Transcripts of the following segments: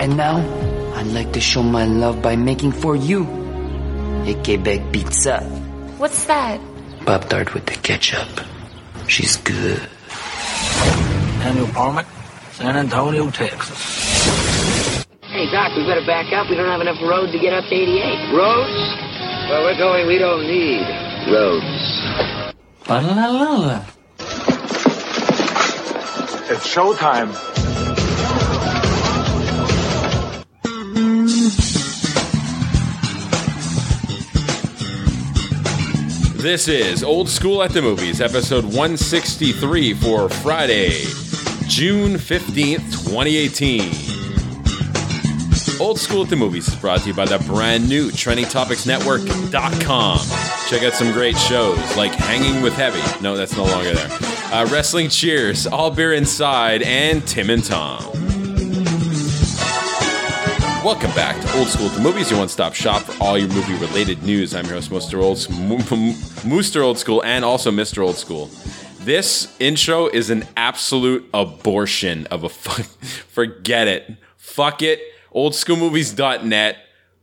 And now, I'd like to show my love by making for you a Quebec pizza. What's that? Pop Tart with the ketchup. She's good. Daniel Parmack, San Antonio, Texas. Hey, Doc, we better back up. We don't have enough road to get up to 88. Roads? Where we're going, we don't need roads. Ba-la-la-la-la. It's showtime. This is Old School at the Movies, episode 163 for Friday, June 15th, 2018. Old School at the Movies is brought to you by the brand new TrendingTopicsNetwork.com. Check out some great shows like Hanging with Heavy. No, that's no longer there. Uh, Wrestling Cheers, All Beer Inside, and Tim and Tom. Welcome back to Old School the Movies, your one-stop shop for all your movie-related news. I'm your host, Mr. Old, Mooster Old School, and also Mr. Old School. This intro is an absolute abortion of a fuck. Forget it. Fuck it. Oldschoolmovies.net,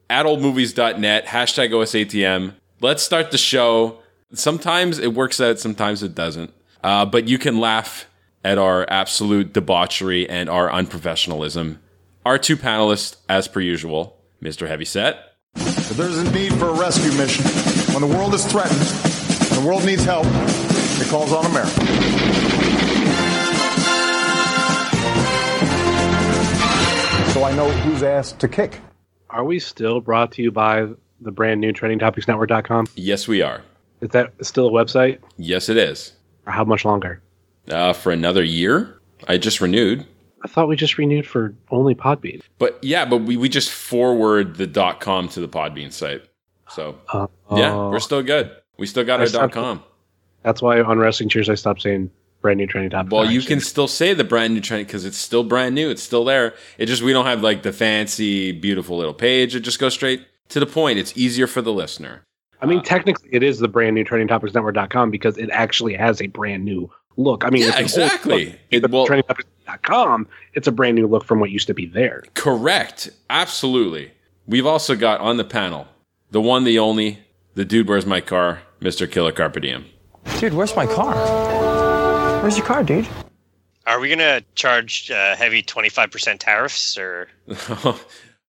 at oldmovies.net, hashtag OSATM. Let's start the show. Sometimes it works out, sometimes it doesn't. Uh, but you can laugh at our absolute debauchery and our unprofessionalism. Our two panelists, as per usual, Mr. Heavyset. If there's a need for a rescue mission, when the world is threatened and the world needs help, it calls on America. So I know who's asked to kick. Are we still brought to you by the brand new trendingtopicsnetwork.com? Yes, we are. Is that still a website? Yes, it is. Or how much longer? Uh, for another year. I just renewed. I thought we just renewed for only Podbean. But yeah, but we, we just forward the dot com to the Podbean site. So Uh, yeah, we're still good. We still got I our dot com. That's why on Wrestling Cheers I stopped saying brand new trending topics. Well, you can still say the brand new trend because it's still brand new. It's still there. It just we don't have like the fancy, beautiful little page. It just goes straight to the point. It's easier for the listener. I mean, technically, it is the brand new trendingtopicsnetwork.com because it actually has a brand new look. I mean, Yeah, it's exactly. look, It- well- trendingtopics.com, it's a brand new look from what used to be there. Correct. Absolutely. We've also got on the panel the one, the only, the dude. Where's my car, Mister Killer Carpe Diem. Dude, where's my car? Where's your car, dude? Are we gonna charge uh, heavy twenty five percent tariffs or?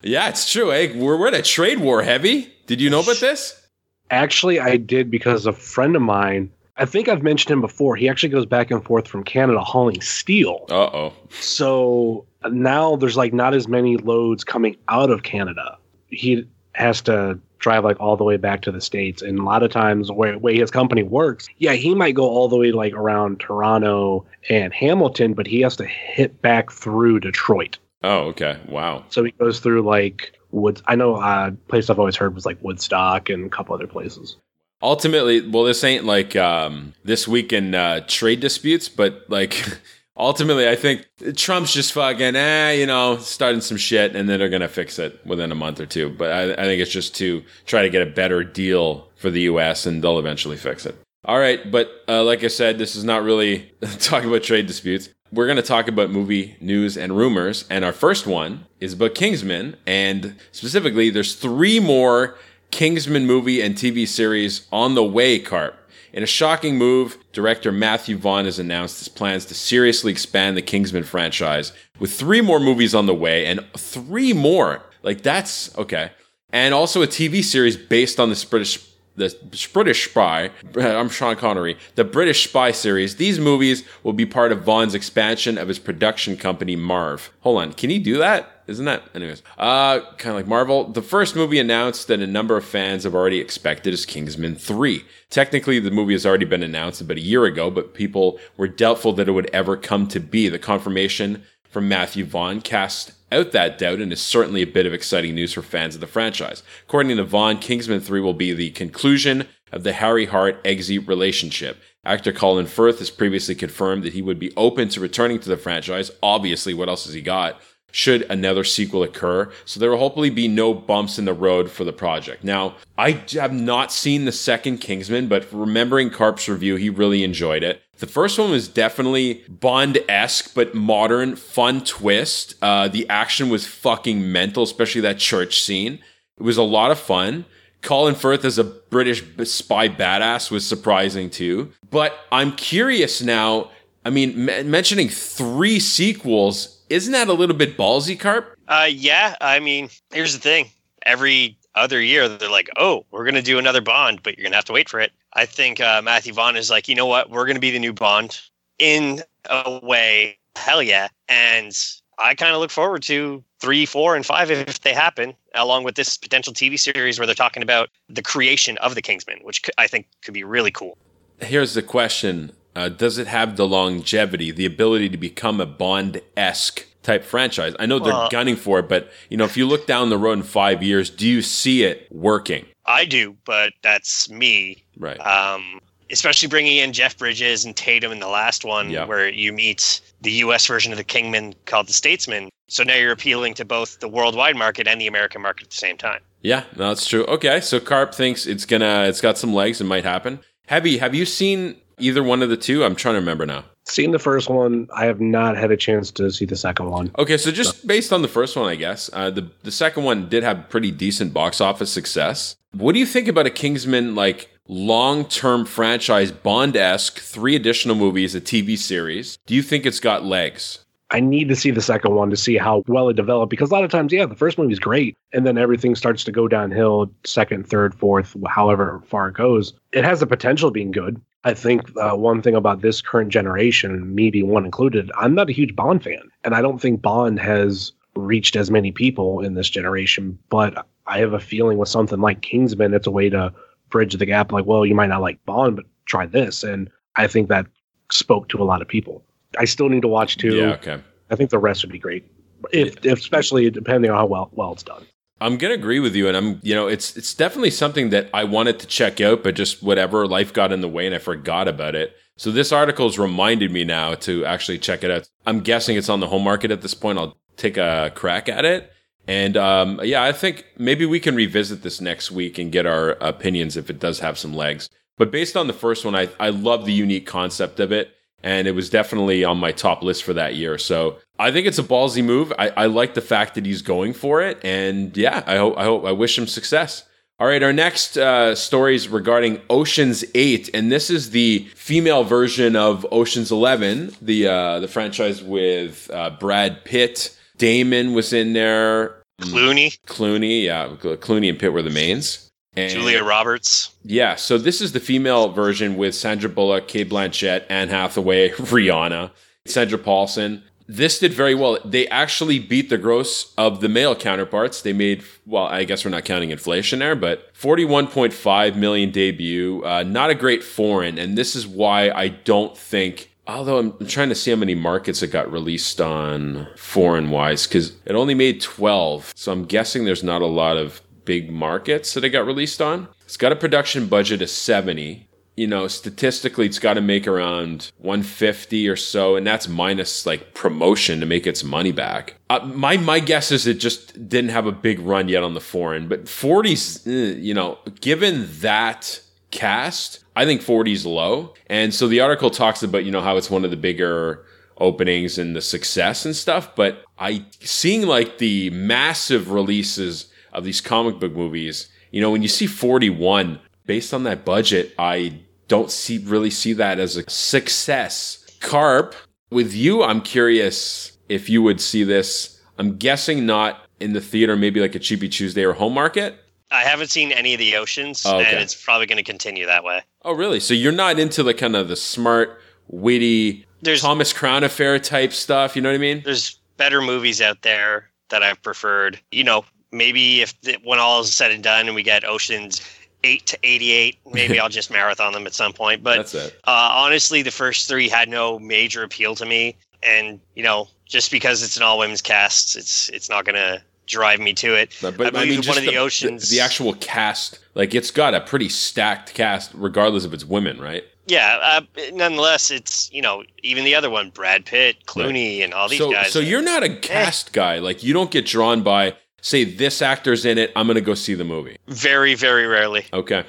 yeah, it's true. Eh? We're we're in a trade war. Heavy. Did you know about this? Actually, I did because a friend of mine, I think I've mentioned him before, he actually goes back and forth from Canada hauling steel. Uh oh. So now there's like not as many loads coming out of Canada. He has to drive like all the way back to the states, and a lot of times where way his company works, yeah, he might go all the way like around Toronto and Hamilton, but he has to hit back through Detroit. Oh, okay. Wow. So he goes through like Woods. I know uh, place I've always heard was like Woodstock and a couple other places. Ultimately, well, this ain't like um, this week in uh, trade disputes, but like ultimately, I think Trump's just fucking, eh, you know, starting some shit, and then they're gonna fix it within a month or two. But I, I think it's just to try to get a better deal for the U.S., and they'll eventually fix it. All right, but uh, like I said, this is not really talking about trade disputes. We're going to talk about movie news and rumors, and our first one is about Kingsman, and specifically, there's three more Kingsman movie and TV series on the way, Karp. In a shocking move, director Matthew Vaughn has announced his plans to seriously expand the Kingsman franchise with three more movies on the way and three more. Like that's okay. And also a TV series based on the British the British Spy. I'm Sean Connery. The British Spy series. These movies will be part of Vaughn's expansion of his production company Marv. Hold on, can he do that? Isn't that anyways? Uh, kind of like Marvel. The first movie announced that a number of fans have already expected is Kingsman 3. Technically, the movie has already been announced about a year ago, but people were doubtful that it would ever come to be. The confirmation from Matthew Vaughn cast out that doubt and is certainly a bit of exciting news for fans of the franchise. According to Vaughn, Kingsman 3 will be the conclusion of the Harry Hart Eggsy relationship. Actor Colin Firth has previously confirmed that he would be open to returning to the franchise. Obviously, what else has he got? Should another sequel occur. So there will hopefully be no bumps in the road for the project. Now, I have not seen the second Kingsman, but remembering Karp's review, he really enjoyed it. The first one was definitely Bond esque, but modern, fun twist. Uh, the action was fucking mental, especially that church scene. It was a lot of fun. Colin Firth as a British spy badass was surprising too. But I'm curious now. I mean, m- mentioning three sequels, isn't that a little bit ballsy, Karp? Uh, yeah, I mean, here's the thing. Every other year, they're like, oh, we're going to do another Bond, but you're going to have to wait for it. I think uh, Matthew Vaughn is like, you know what? We're going to be the new Bond in a way. Hell yeah. And I kind of look forward to three, four, and five if they happen, along with this potential TV series where they're talking about the creation of the Kingsman, which I think could be really cool. Here's the question uh, Does it have the longevity, the ability to become a Bond esque type franchise? I know they're gunning for it, but you know, if you look down the road in five years, do you see it working? I do, but that's me. Right. Um, especially bringing in Jeff Bridges and Tatum in the last one, Yeah. where you meet the U.S. version of the Kingman called the Statesman. So now you're appealing to both the worldwide market and the American market at the same time. Yeah, no, that's true. Okay, so Karp thinks it's gonna, it's got some legs. It might happen. Heavy, have you seen either one of the two? I'm trying to remember now. Seen the first one. I have not had a chance to see the second one. Okay, so just based on the first one, I guess uh, the the second one did have pretty decent box office success. What do you think about a Kingsman like long term franchise Bond esque, three additional movies, a TV series? Do you think it's got legs? I need to see the second one to see how well it developed because a lot of times, yeah, the first movie is great, and then everything starts to go downhill. Second, third, fourth, however far it goes, it has the potential of being good. I think uh, one thing about this current generation, me being one included, I'm not a huge Bond fan, and I don't think Bond has reached as many people in this generation. But I have a feeling with something like Kingsman, it's a way to bridge the gap. Like, well, you might not like Bond, but try this, and I think that spoke to a lot of people. I still need to watch two. Yeah, okay. I think the rest would be great, if, if especially depending on how well well it's done. I'm gonna agree with you, and I'm you know it's it's definitely something that I wanted to check out, but just whatever life got in the way, and I forgot about it. So this article's reminded me now to actually check it out. I'm guessing it's on the home market at this point. I'll take a crack at it, and um, yeah, I think maybe we can revisit this next week and get our opinions if it does have some legs. But based on the first one, I I love the unique concept of it and it was definitely on my top list for that year. So I think it's a ballsy move. I, I like the fact that he's going for it, and yeah, I hope I hope I wish him success. All right, our next uh, story is regarding Ocean's Eight, and this is the female version of Ocean's Eleven, the uh, the franchise with uh, Brad Pitt. Damon was in there. Clooney, Clooney, yeah, Clooney and Pitt were the mains. And- Julia Roberts. yeah, so this is the female version with Sandra Bullock, Cate Blanchett, Anne Hathaway, Rihanna, Sandra Paulson. This did very well. They actually beat the gross of the male counterparts. They made, well, I guess we're not counting inflation there, but 41.5 million debut. Uh, not a great foreign. And this is why I don't think, although I'm, I'm trying to see how many markets it got released on foreign wise, because it only made 12. So I'm guessing there's not a lot of big markets that it got released on. It's got a production budget of 70. You know, statistically, it's got to make around 150 or so, and that's minus like promotion to make its money back. Uh, my my guess is it just didn't have a big run yet on the foreign, but 40s, eh, you know, given that cast, I think 40s low. And so the article talks about you know how it's one of the bigger openings and the success and stuff, but I seeing like the massive releases of these comic book movies, you know, when you see 41 based on that budget, I don't see really see that as a success. Karp, with you, I'm curious if you would see this. I'm guessing not in the theater, maybe like a Cheapy Tuesday or home market. I haven't seen any of the oceans, Oh, okay. and it's probably going to continue that way. Oh, really? So you're not into the kind of the smart, witty There's Thomas Crown Affair type stuff. You know what I mean? there's better movies out there that I've preferred. You know, maybe if when all is said and done and we get Oceans eight to eighty-eight, maybe I'll just marathon them at some point. But uh, honestly, the first three had no major appeal to me, and you know, just because it's an all women's cast, it's it's not gonna drive me to it. But, but I I, mean, one of the, oceans. the, actual cast, like it's got a pretty stacked cast, regardless if it's women, right? yeah. Uh, nonetheless, it's you know even the other one, Brad Pitt, Clooney, and all these so, guys. so you're not Eh. a cast guy. Like you don't get drawn by, say, this actor's in it. I'm gonna go see the movie. very very rarely. Okay.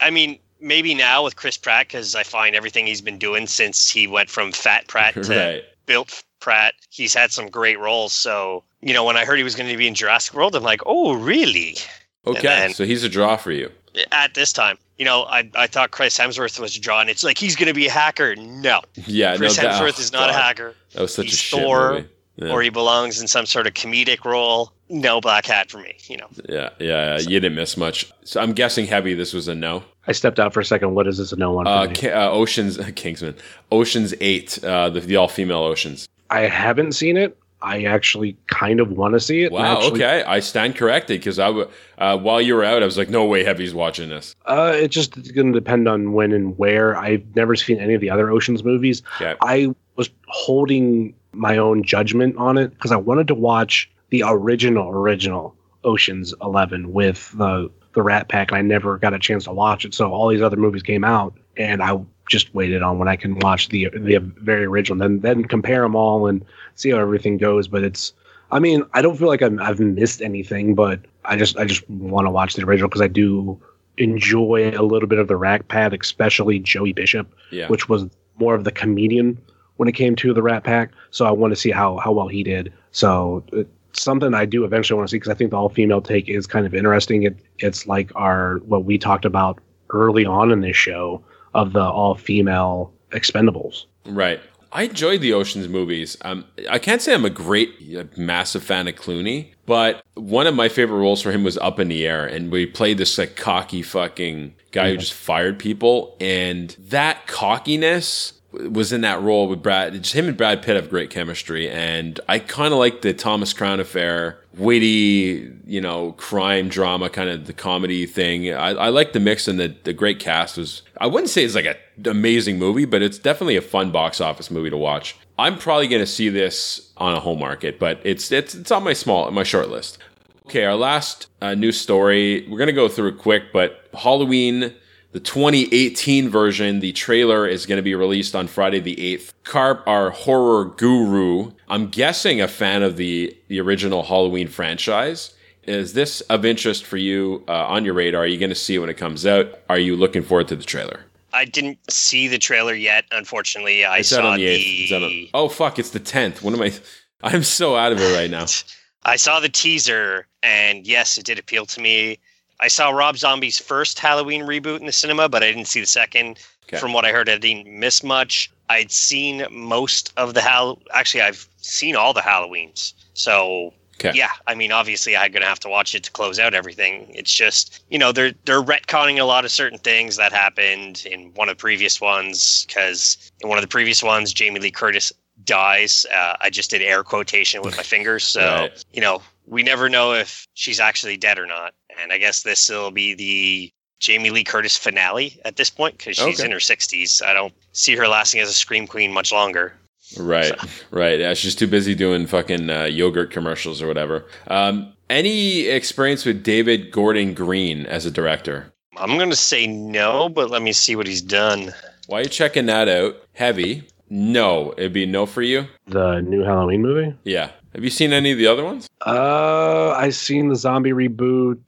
I mean, maybe now with Chris Pratt because I find everything he's been doing since he went from Fat Pratt to right. Built Pratt, he's had some great roles. So you know, when I heard he was going to be in Jurassic World, I'm like, oh, really? Okay, then- so he's a draw for you. At this time, you know, I I thought Chris Hemsworth was a draw, and it's like he's going to be a hacker. No, Yeah, Chris no, that, Hemsworth oh, is not a hacker. That was such He's a shit Thor, movie. Yeah. Or he belongs in some sort of comedic role. No Blackhat for me. You know, yeah, yeah, yeah, you didn't miss much. So I'm guessing heavy. This was a no. I stepped out for a second. What is this a no one? Uh, me? Ki- uh, Oceans Kingsman, Oceans Eight, uh, the, the all female Oceans. I haven't seen it. I actually kind of want to see it. Wow. Actually, okay, I stand corrected because I w- uh, while you were out, I was like, no way, heavy's watching this. Uh, it just is going to depend on when and where. I've never seen any of the other Ocean's movies. Okay. I was holding my own judgment on it because I wanted to watch the original, original Ocean's Eleven with the the Rat Pack, and I never got a chance to watch it. So all these other movies came out, and I just waited on when I can watch the the very original, then then compare them all and see how everything goes. But it's, I mean, I don't feel like I'm, I've missed anything, but I just I just want to watch the original because I do enjoy a little bit of the Rat Pack, especially Joey Bishop Yeah. which was more of the comedian when it came to the Rat Pack. So I want to see how how well he did. So it's something I do eventually want to see because I think the all female take is kind of interesting. It it's like our what we talked about early on in this show of the all female Expendables. Right. I enjoyed the Ocean's movies. Um, I can't say I'm a great, uh, massive fan of Clooney, but one of my favorite roles for him was Up in the Air, and we played this like cocky fucking guy who just fired people, and that cockiness was in that role with Brad. Just him and Brad Pitt have great chemistry, and I kind of like the Thomas Crown affair, witty, you know, crime drama kind of the comedy thing. I, I like the mix, and the the great cast was. I wouldn't say it's like an amazing movie, but it's definitely a fun box office movie to watch. I'm probably going to see this on a home market, but it's it's it's on my small my short list. Okay, our last uh, news story. We're gonna go through it quick, but Halloween, the 2018 version, the trailer is gonna be released on Friday the 8th. Karp, our horror guru, I'm guessing a fan of the the original Halloween franchise. Is this of interest for you uh, on your radar? Are you gonna see it when it comes out? Are you looking forward to the trailer? I didn't see the trailer yet. Unfortunately, I saw on the 8th. It's on- oh fuck! It's the 10th. What am I? I'm so out of it right now. I saw the teaser, and yes, it did appeal to me. I saw Rob Zombie's first Halloween reboot in the cinema, but I didn't see the second. Okay. From what I heard, I didn't miss much. I'd seen most of the Hall. Actually, I've seen all the Halloweens. So Okay. yeah, I mean, obviously, I'm gonna have to watch it to close out everything. It's just you know they're they're retconning a lot of certain things that happened in one of the previous ones because in one of the previous ones, Jamie Lee Curtis dies. Uh, I just did air quotation with my fingers, so Right. you know we never know if she's actually dead or not. And I guess this will be the Jamie Lee Curtis finale at this point because she's Okay. in her 60s. I don't see her lasting as a scream queen much longer. Right, right. Yeah, she's too busy doing fucking uh, yogurt commercials or whatever. Um, any experience with David Gordon Green as a director? I'm gonna say no, but let me see what he's done. Why are you checking that out? Heavy? No, it'd be no for you. The new Halloween movie. Yeah. Have you seen any of the other ones? Uh, I seen the zombie reboot.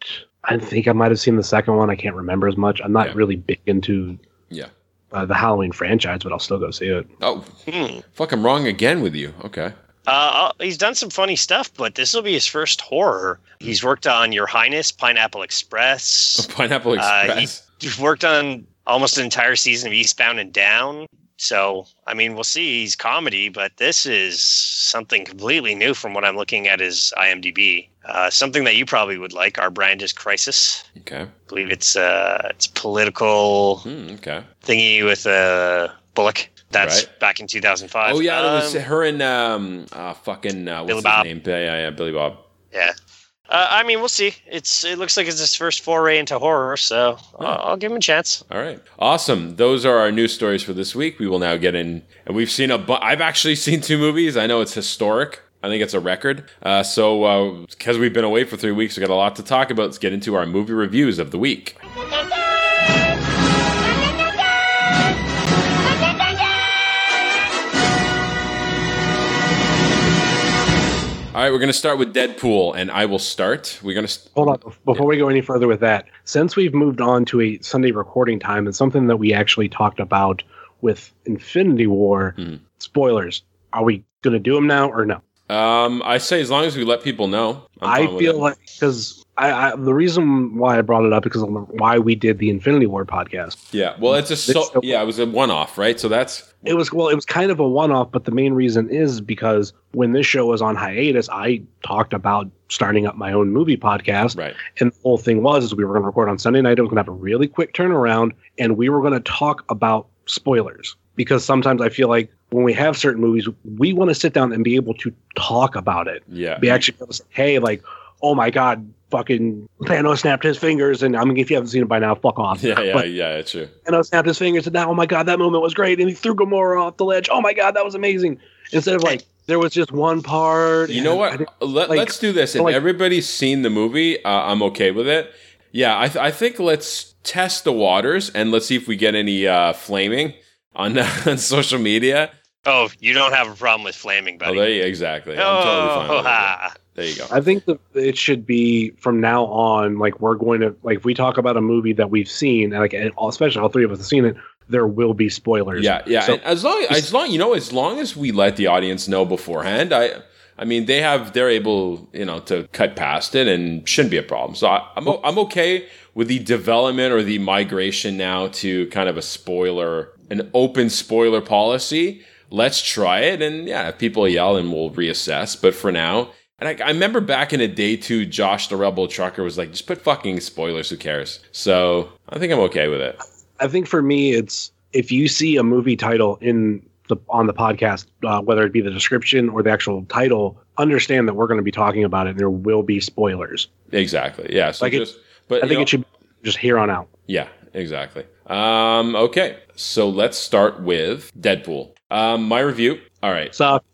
I think I might have seen the second one. I can't remember as much. I'm not Yeah. really big into Yeah. uh, the Halloween franchise, but I'll still go see it. Oh, Hmm. fuck! I'm wrong again with you. Okay. Uh, he's done some funny stuff, but this will be his first horror. He's worked on Your Highness, Pineapple Express. Pineapple Uh, Express. He's worked on almost an entire season of Eastbound and Down. So, I mean, we'll see. He's comedy, but this is something completely new from what I'm looking at his IMDb. Uh, something that you probably would like. Our brand is Crisis. okay. I believe it's uh, it's political Hmm, okay. thingy with uh, Bullock. That's Right. back in 2005. Oh yeah, it was Um, her and um, uh, fucking uh, what's Billy his Bob. name? Yeah, yeah, Billy Bob. Yeah. Uh, I mean, we'll see. It's it looks like it's his first foray into horror, so I'll, I'll give him a chance. All right. Awesome. Those are our news stories for this week. We will now get in, and we've seen a. Bu- I've actually seen two movies. I know it's historic. I think it's a record. Uh, so, because we've been away for three weeks, we got a lot to talk about. Let's get into our movie reviews of the week. All right, we're gonna start with Deadpool, and I will start. We're gonna st- Hold on, before we go any further with that, since we've moved on to a Sunday recording time, and something that we actually talked about with Infinity War, Hmm. spoilers. Are we going to do them now or no? Um, I say as long as we let people know. I feel like because I, I the reason why I brought it up because of why we did the Infinity War podcast. yeah. Well, it's a so yeah. It was a one-off, right? So that's It was well, it was kind of a one-off, but the main reason is because when this show was on hiatus, I talked about starting up my own movie podcast. right. And the whole thing was is we were going to record on Sunday night. It was going to have a really quick turnaround, and we were going to talk about spoilers because sometimes I feel like when we have certain movies, we want to sit down and be able to talk about it. Yeah. Be actually able to say, hey, like, oh my god, fucking Thanos snapped his fingers, and I mean, if you haven't seen it by now, fuck off. Yeah, yeah, But yeah. It's true. Thanos snapped his fingers, and now, oh my god, that moment was great, and he threw Gamora off the ledge. Oh my god, that was amazing. Instead of like, there was just one part. You know what? didn't- Let, like- let's do this. If like- everybody's seen the movie, uh, I'm okay with it. Yeah, I, th- I think let's test the waters and let's see if we get any uh, flaming on, on social media. Oh, you don't have a problem with flaming, Oh, buddy. there you, exactly. I'm totally fine. Oh, with it. ha. There you go. I think that it should be from now on. Like we're going to like if we talk about a movie that we've seen, and like and especially all three of us have seen it, there will be spoilers. Yeah, yeah. So- as long as long you know, as long as we let the audience know beforehand, I I mean they have they're able you know to cut past it and shouldn't be a problem. So I, I'm o- I'm okay with the development or the migration now to kind of a spoiler, an open spoiler policy. Let's try it, and yeah, if people yell, and we'll reassess. But for now. And I, I remember back in a day too, Josh the Rebel Trucker was like, just put fucking spoilers, who cares? So I think I'm okay with it. I think for me, it's if you see a movie title in the on the podcast, uh, whether it be the description or the actual title, understand that we're going to be talking about it. and There will be spoilers. Exactly. Yeah. So Like it- but I think know- it should just here on out. Yeah, exactly. Um, okay, so let's start with Deadpool. Um, my review. All right, Sucked.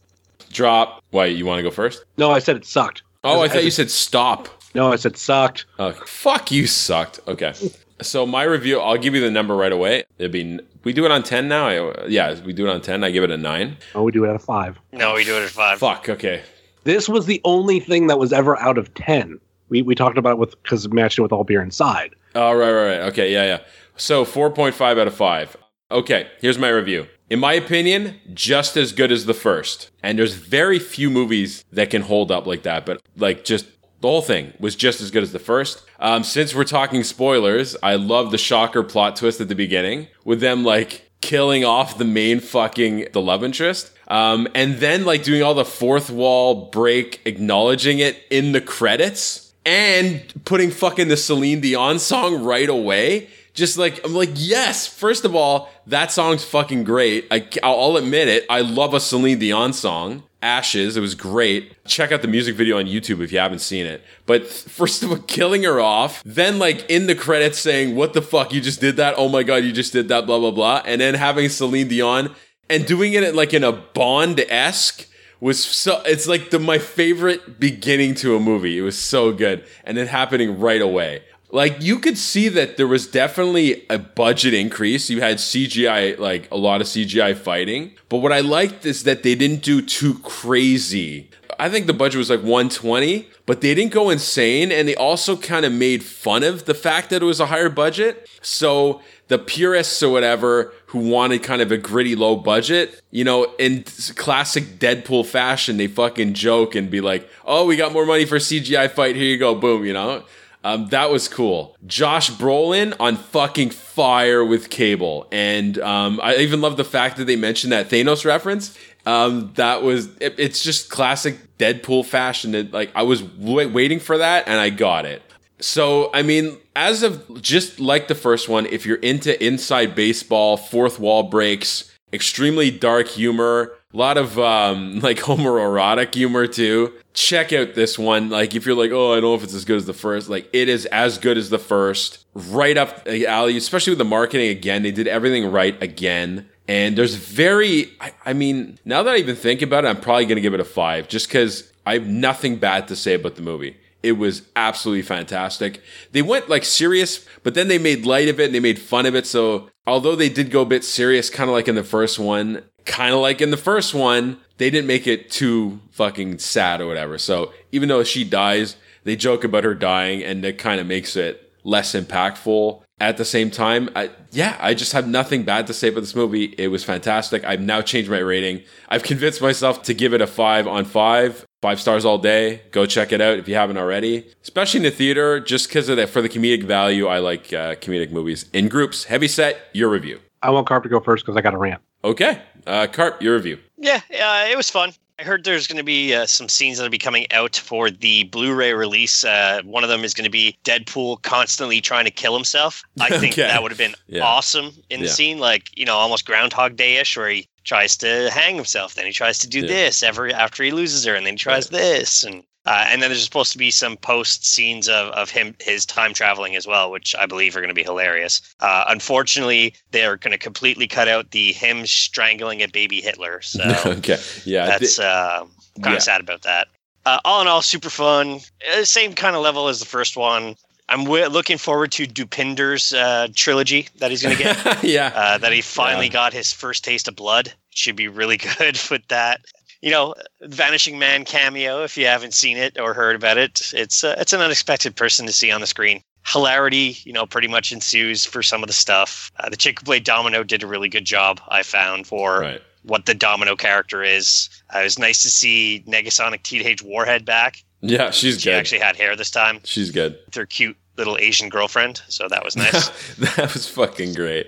drop. Why you want to go first? No, I said it sucked. Oh, I As- thought as you a- said stop. No, I said sucked. Oh, fuck you, sucked. Okay, so my review. I'll give you the number right away. It'd be we do it on ten now. I, yeah, we do it on ten. I give it a nine. Oh, we do it out of five. No, we do it at five. Fuck. Okay. This was the only thing that was ever out of ten. We we talked about it with because matched it with all beer inside. Oh, right, right, right. Okay, yeah, yeah. So 4.5 out of 5. Okay, here's my review. In my opinion, just as good as the first. And there's very few movies that can hold up like that, but like just the whole thing was just as good as the first. Um, since we're talking spoilers, I love the shocker plot twist at the beginning with them like killing off the main fucking the love interest. Um, and then like doing all the fourth wall break, acknowledging it in the credits and putting fucking the Celine Dion song right away. Just like I'm like, yes. First of all, that song's fucking great. I, I'll admit it. I love a Celine Dion song. Ashes. It was great. Check out the music video on YouTube if you haven't seen it. But first of all, killing her off, then like in the credits saying, "What the fuck? You just did that? Oh my god, you just did that!" Blah blah blah, and then having Celine Dion and doing it like in a Bond esque was so. It's like the my favorite beginning to a movie. It was so good, and it happening right away. Like you could see that there was definitely a budget increase. You had CGI, like a lot of CGI fighting. But what I liked is that they didn't do too crazy. I think the budget was like 120, but they didn't go insane. And they also kind of made fun of the fact that it was a higher budget. So the purists or whatever who wanted kind of a gritty low budget, you know, in classic Deadpool fashion, they fucking joke and be like, oh, we got more money for CGI fight. Here you go. Boom, you know? Um, that was cool. Josh Brolin on fucking fire with Cable, and um, I even love the fact that they mentioned that Thanos reference. Um, that was it, it's just classic Deadpool fashion. It, like I was w- waiting for that, and I got it. So I mean, as of just like the first one, if you're into inside baseball, fourth wall breaks, extremely dark humor, a lot of um, like homoerotic humor too. Check out this one. Like if you're like, oh, I don't know if it's as good as the first. Like it is as good as the first. Right up the alley, especially with the marketing. Again, they did everything right again. And there's very, I, I mean, now that I even think about it, I'm probably going to give it a five just because I have nothing bad to say about the movie. It was absolutely fantastic. They went like serious, but then they made light of it and they made fun of it. So although they did go a bit serious, kind of like in the first one, kind of like in the first one, they didn't make it too fucking sad or whatever. So even though she dies, they joke about her dying, and it kind of makes it less impactful. At the same time, I, yeah, I just have nothing bad to say about this movie. It was fantastic. I've now changed my rating. I've convinced myself to give it a five on five, five stars all day. Go check it out if you haven't already, especially in the theater, just because of that. For the comedic value, I like uh, comedic movies in groups. Heavy set, your review. I want Karp to go first because I got a rant. Okay, uh, Karp, your review. Yeah, uh, it was fun. I heard there's going to be uh, some scenes that'll be coming out for the Blu-ray release. Uh, one of them is going to be Deadpool constantly trying to kill himself. I think Okay. that would have been Yeah. awesome in the scene, like you know, almost Groundhog Day-ish, where he tries to hang himself, then he tries to do Yeah. this every after he loses her, and then he tries this, and uh, and then there's supposed to be some post scenes of, of him his time traveling as well, which I believe are going to be hilarious. Uh, unfortunately, they're going to completely cut out the him strangling a baby Hitler. So okay, yeah, that's th- uh, kind of yeah. sad about that. Uh, all in all, super fun. Uh, same kind of level as the first one. I'm w- looking forward to Dopinder's uh, trilogy that he's going to get. yeah, uh, that he finally Yeah. got his first taste of blood. Should be really good with that. You know, Vanishing Man cameo. If you haven't seen it or heard about it, it's uh, it's an unexpected person to see on the screen. Hilarity, you know, pretty much ensues for some of the stuff. Uh, the chick who played Domino did a really good job. I found for right. what the Domino character is. Uh, it was nice to see Negasonic Teenage Warhead back. Yeah, she's good. She good. actually had hair this time she's good. with her cute little Asian girlfriend, so that was nice. that was fucking great.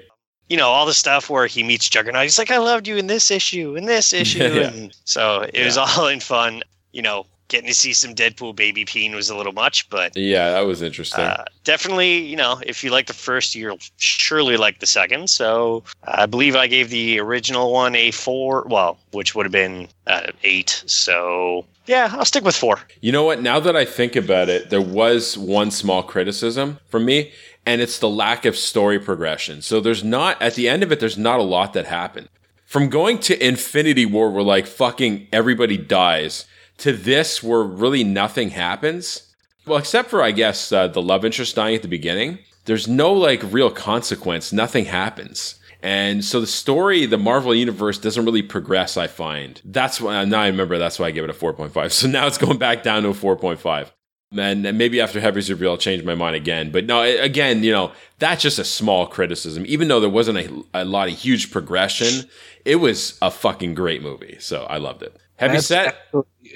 You know, all the stuff where he meets Juggernaut. He's like, I loved you in this issue, in this issue. Yeah. And so it was all in fun. You know, getting to see some Deadpool baby peen was a little much, but Yeah, that was interesting. uh, definitely, you know, if you like the first, you'll surely like the second. So I believe I gave the original one a four, well, which would have been uh, eight. So yeah, I'll stick with four. You know what? Now that I think about it, there was one small criticism from me, and it's the lack of story progression. So there's not, at the end of it, there's not a lot that happened. From going to Infinity War, where like fucking everybody dies, to this, where really nothing happens. Well, except for, I guess, uh, the love interest dying at the beginning, there's no like real consequence. Nothing happens. And so the story, the Marvel universe doesn't really progress, I find. That's why, now I remember that's why I gave it a 4.5. So now it's going back down to a 4.5. And maybe after Heavy's reveal, I'll change my mind again. But no, again, you know, that's just a small criticism. Even though there wasn't a, a lot of huge progression, it was a fucking great movie. So I loved it. Heavy That's set?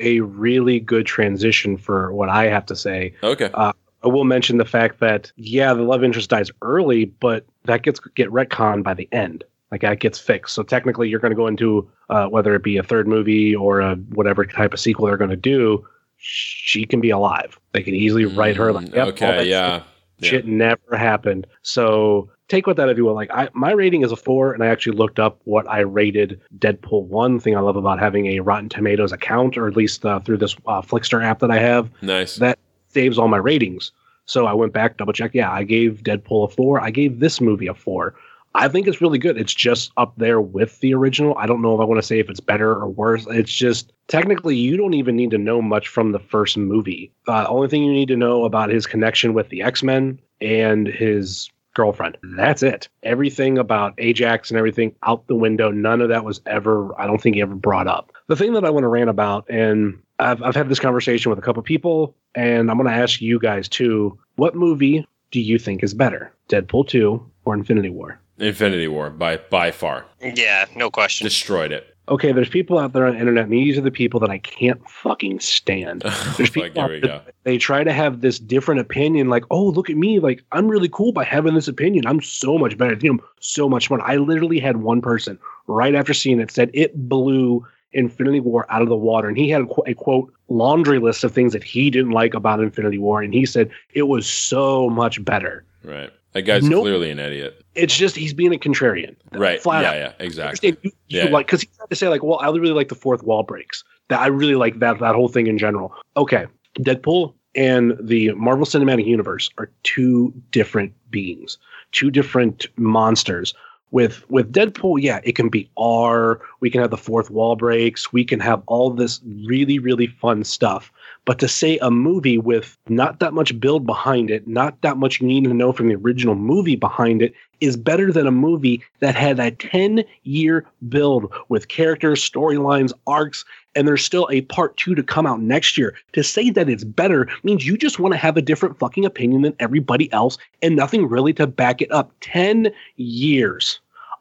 a really good transition for what I have to say. Okay. Uh, I will mention the fact that yeah, the love interest dies early, but that gets get retconned by the end. Like that gets fixed. So technically, you're going to go into uh, whether it be a third movie or a whatever type of sequel they're going to do. She can be alive. They can easily write her like, yep, okay, yeah. yeah. shit never happened. So take with that if you will. Like I, my rating is a four, and I actually looked up what I rated Deadpool one. Thing I love about having a Rotten Tomatoes account, or at least uh, through this uh, Flixster app that I have, Nice. that saves all my ratings. So I went back, double check. Yeah, I gave Deadpool a four. I gave this movie a four. I think it's really good. It's just up there with the original. I don't know if I want to say if it's better or worse. It's just technically you don't even need to know much from the first movie. Uh, only thing you need to know about his connection with the X Men and his girlfriend. That's it. Everything about Ajax and everything out the window. None of that was ever. I don't think he ever brought up. The thing that I want to rant about, and I've I've had this conversation with a couple people, and I'm going to ask you guys too. What movie do you think is better, Deadpool two or Infinity War? Infinity War by by far Yeah, no question. destroyed it. Okay, there's people out there on the internet, and these are the people that I can't fucking stand. There's Fuck, people here out we there go. they try to have this different opinion like oh look at me like i'm really cool by having this opinion i'm so much better you know so much fun i literally had one person right after seeing it said it blew infinity war out of the water and he had a, qu- a quote laundry list of things that he didn't like about infinity war and he said it was so much better Right. That guy's Nope. clearly an idiot. it's just he's being a contrarian Right. flat yeah, out. yeah, exactly. you, you Yeah. like because he tried to say like, well, I really like the fourth wall breaks. That I really like that that whole thing in general. Okay, Deadpool and the Marvel Cinematic Universe are two different beings, two different monsters. With with Deadpool, yeah, it can be R We can have the fourth wall breaks. We can have all this really, really fun stuff. But to say a movie with not that much build behind it, not that much you need to know from the original movie behind it, is better than a movie that had a 10 year build with characters, storylines, arcs, and there's still a part two to come out next year. To say that it's better means you just want to have a different fucking opinion than everybody else and nothing really to back it up. 10 years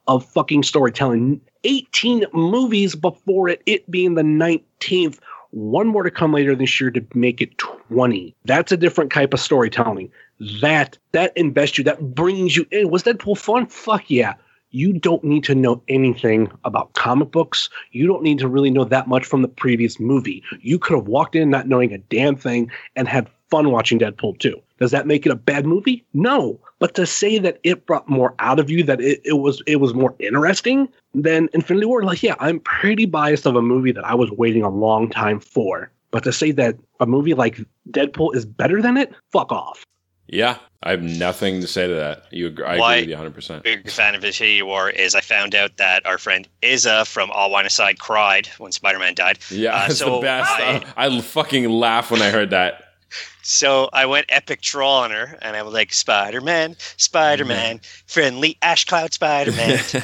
of fucking storytelling, 18 movies before it, it being the 19th one more to come later this year to make it 20. That's a different type of storytelling. That that invests you, that brings you in. Was Deadpool fun? Fuck yeah. You don't need to know anything about comic books. You don't need to really know that much from the previous movie. You could have walked in not knowing a damn thing and had fun watching Deadpool 2. Does that make it a bad movie? No. But to say that it brought more out of you, that it, it was it was more interesting than Infinity War, like yeah, I'm pretty biased of a movie that I was waiting a long time for. But to say that a movie like Deadpool is better than it, fuck off. Yeah, I have nothing to say to that. You, agree, I Why- agree with you 100. percent Big fan of Infinity War is I found out that our friend Izza from All Wine Aside cried when Spider Man died. Yeah, Uh, it's so the best. I- I, fucking laugh when I heard that. So I went epic troll on her, and I was like, Spider Man, Spider Man, mm-hmm. friendly Ash Cloud Spider Man.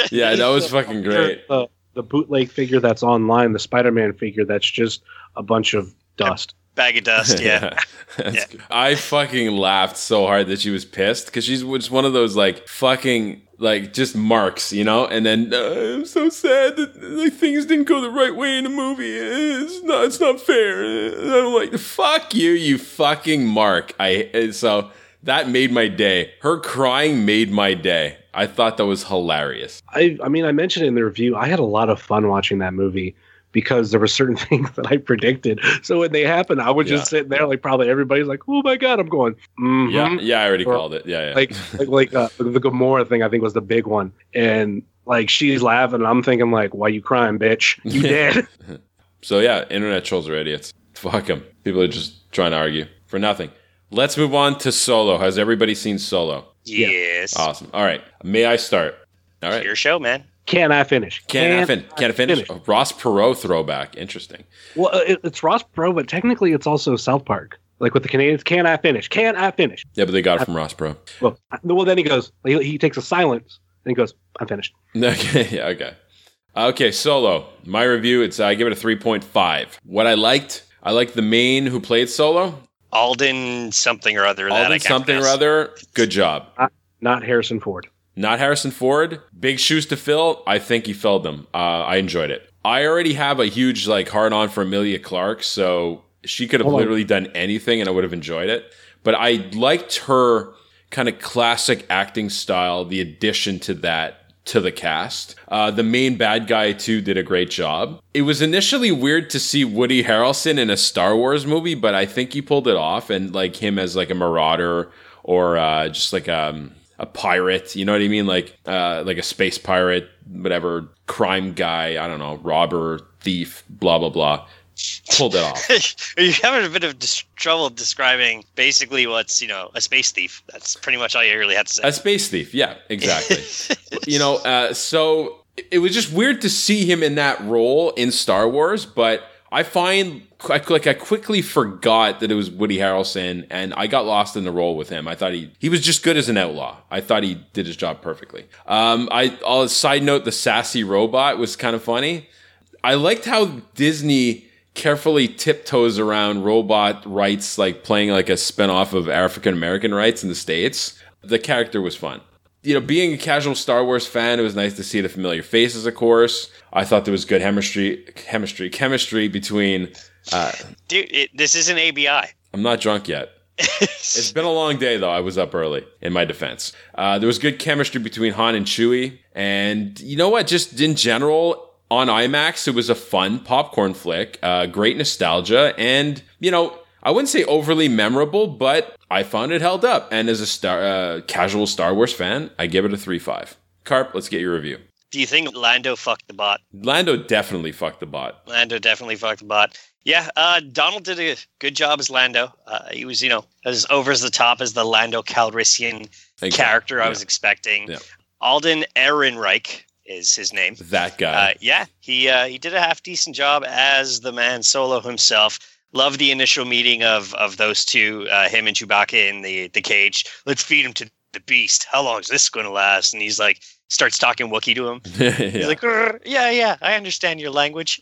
Yeah, that was fucking great. The, the bootleg figure that's online, the Spider-Man figure that's just a bunch of dust. Bag of dust, yeah. That's Yeah. good. I fucking laughed so hard that she was pissed because she's just one of those like fucking like just marks, you know. And then uh, I'm so sad that like things didn't go the right way in the movie. It's not. It's not fair. Uh, I'm like, fuck you, you fucking mark. I so that made my day. Her crying made my day. I thought that was hilarious. I, I mean, I mentioned it in the review. I had a lot of fun watching that movie because there were certain things that I predicted. So when they happened, I was Yeah. just sitting there, like probably everybody's like, "Oh my god!" I'm going, mm Yeah, yeah. I already Or- called it. Yeah, yeah. like like like uh, the Gamora thing. I think was the big one, and like she's laughing, and I'm thinking like, "Why you crying, bitch? You dead?" So yeah, internet trolls are idiots. Fuck them. People are just trying to argue for nothing. Let's move on to Solo. Has everybody seen Solo? yes. Awesome. All right. May I start? All right. Your show, man. Can I finish? Can I, fin- can I finish? A Ross Perot throwback. Interesting. Well, uh, it, it's Ross Perot, but technically it's also South Park. Like with the Canadians, can I finish? Can I finish? Yeah, but they got it from Ross Perot. Well, well, then he goes. He, he takes a silence and he goes, "I'm finished." Okay. Yeah. Okay. Okay. Solo. My review. It's I give it a three point five. What I liked. I liked the main who played Solo. Alden something or other. that I Alden can't something or other. Good job. Not Harrison Ford. Not Harrison Ford. Big shoes to fill. I think he filled them. Uh, I enjoyed it. I already have a huge like hard on for Emilia Clarke, so she could have Hold on. literally done anything and I would have enjoyed it. But I liked her kind of classic acting style, the addition to that to the cast. Uh, the main bad guy too did a great job. It was initially weird to see Woody Harrelson in a Star Wars movie, but I think he pulled it off and like him as like a marauder or uh, just like um, a pirate. You know what I mean? Like uh, like a space pirate, whatever crime guy. I don't know, robber, thief, blah blah blah. Pulled it off. You're having a bit of dis- trouble describing basically what's you know a space thief. That's pretty much all you really had to say. A space thief. Yeah, exactly. you know, uh, so it was just weird to see him in that role in Star Wars, but I find I- like I quickly forgot that it was Woody Harrelson, and I got lost in the role with him. I thought he he was just good as an outlaw. I thought he did his job perfectly. Um, I I'll side note the sassy robot was kind of funny. I liked how Disney carefully tiptoes around robot rights, like playing like a spinoff of African American rights in the States. The character was fun. You know, being a casual Star Wars fan, it was nice to see the familiar faces, of course. I thought there was good chemistry, chemistry, chemistry between. Uh, Dude, it, this isn't ABI. I'm not drunk yet. It's been a long day, though. I was up early, in my defense. Uh, there was good chemistry between Han and Chewie. And you know what? Just in general, on IMAX, it was a fun popcorn flick, uh, great nostalgia. And, you know, I wouldn't say overly memorable, but I found it held up. And as a star, uh, casual Star Wars fan, I give it a 3 5. Karp, let's get your review. Do you think Lando fucked the bot? Lando definitely fucked the bot. Lando definitely fucked the bot. Yeah, uh, Donald did a good job as Lando. Uh, he was, you know, as over as the top as the Lando Calrissian Exactly. character I Yeah. was expecting. Yeah. Alden Ehrenreich is his name. That guy. Uh, yeah, he uh, he did a half decent job as the man Solo himself. Love the initial meeting of of those two, uh, him and Chewbacca in the the cage. Let's feed him to the beast. How long is this going to last? And he's like, starts talking Wookiee to him. He's yeah. like, yeah, yeah, I understand your language.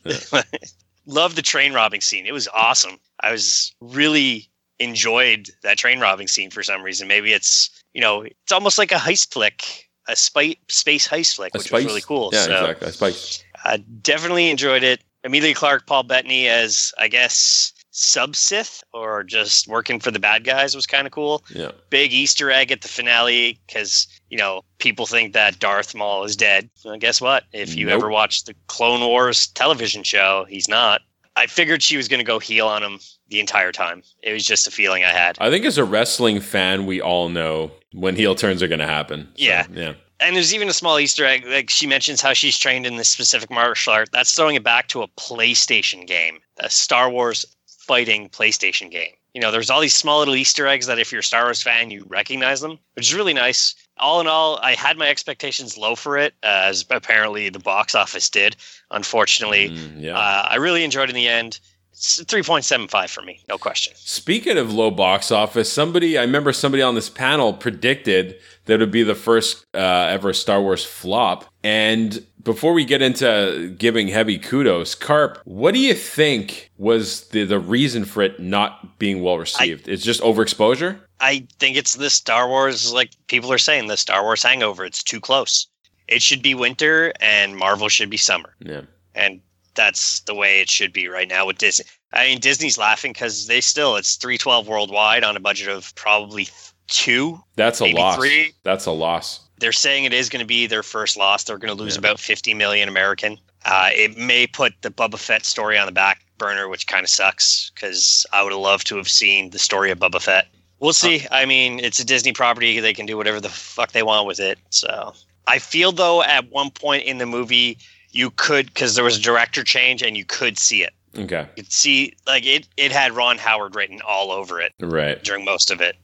Love the train robbing scene. It was awesome. I was really enjoyed that train robbing scene for some reason. Maybe it's you know, it's almost like a heist flick, a spy, space heist flick, A which spice? was really cool. Yeah, so exactly. A spice. I definitely enjoyed it. Emilia Clarke, Paul Bettany as I guess sub Sith or just working for the bad guys was kind of cool. Yeah. Big Easter egg at the finale because you know people think that Darth Maul is dead. Well, guess what? If you Nope. ever watched the Clone Wars television show, he's not. I figured she was going to go heel on him the entire time. It was just a feeling I had. I think as a wrestling fan, we all know when heel turns are going to happen. So, Yeah. Yeah. and there's even a small Easter egg. Like she mentions how she's trained in this specific martial art. That's throwing it back to a PlayStation game, a Star Wars fighting PlayStation game. You know, there's all these small little Easter eggs that if you're a Star Wars fan, you recognize them, which is really nice. All in all, I had my expectations low for it, as apparently the box office did. Unfortunately, Mm, yeah. uh, I really enjoyed it in the end. It's 3.75 for me, no question. Speaking of low box office, somebody I remember somebody on this panel predicted that it would be the first uh, ever Star Wars flop. And before we get into giving heavy kudos, Karp, what do you think was the, the reason for it not being well received? it's just overexposure. I think it's the Star Wars, like people are saying, the Star Wars hangover. It's too close. It should be winter, and Marvel should be summer. Yeah. and that's the way it should be right now with Disney. I mean, Disney's laughing because they still it's three twelve worldwide on a budget of probably two. That's a loss. three. That's a loss. They're saying it is going to be their first loss. They're going to lose Yeah. about fifty million American. Uh, it may put the Boba Fett story on the back burner, which kind of sucks because I would have loved to have seen the story of Boba Fett. We'll see. I mean, it's a Disney property; they can do whatever the fuck they want with it. So, I feel though at one point in the movie you could because there was a director change and you could see it. Okay. You could see like it. It had Ron Howard written all over it Right. during most of it.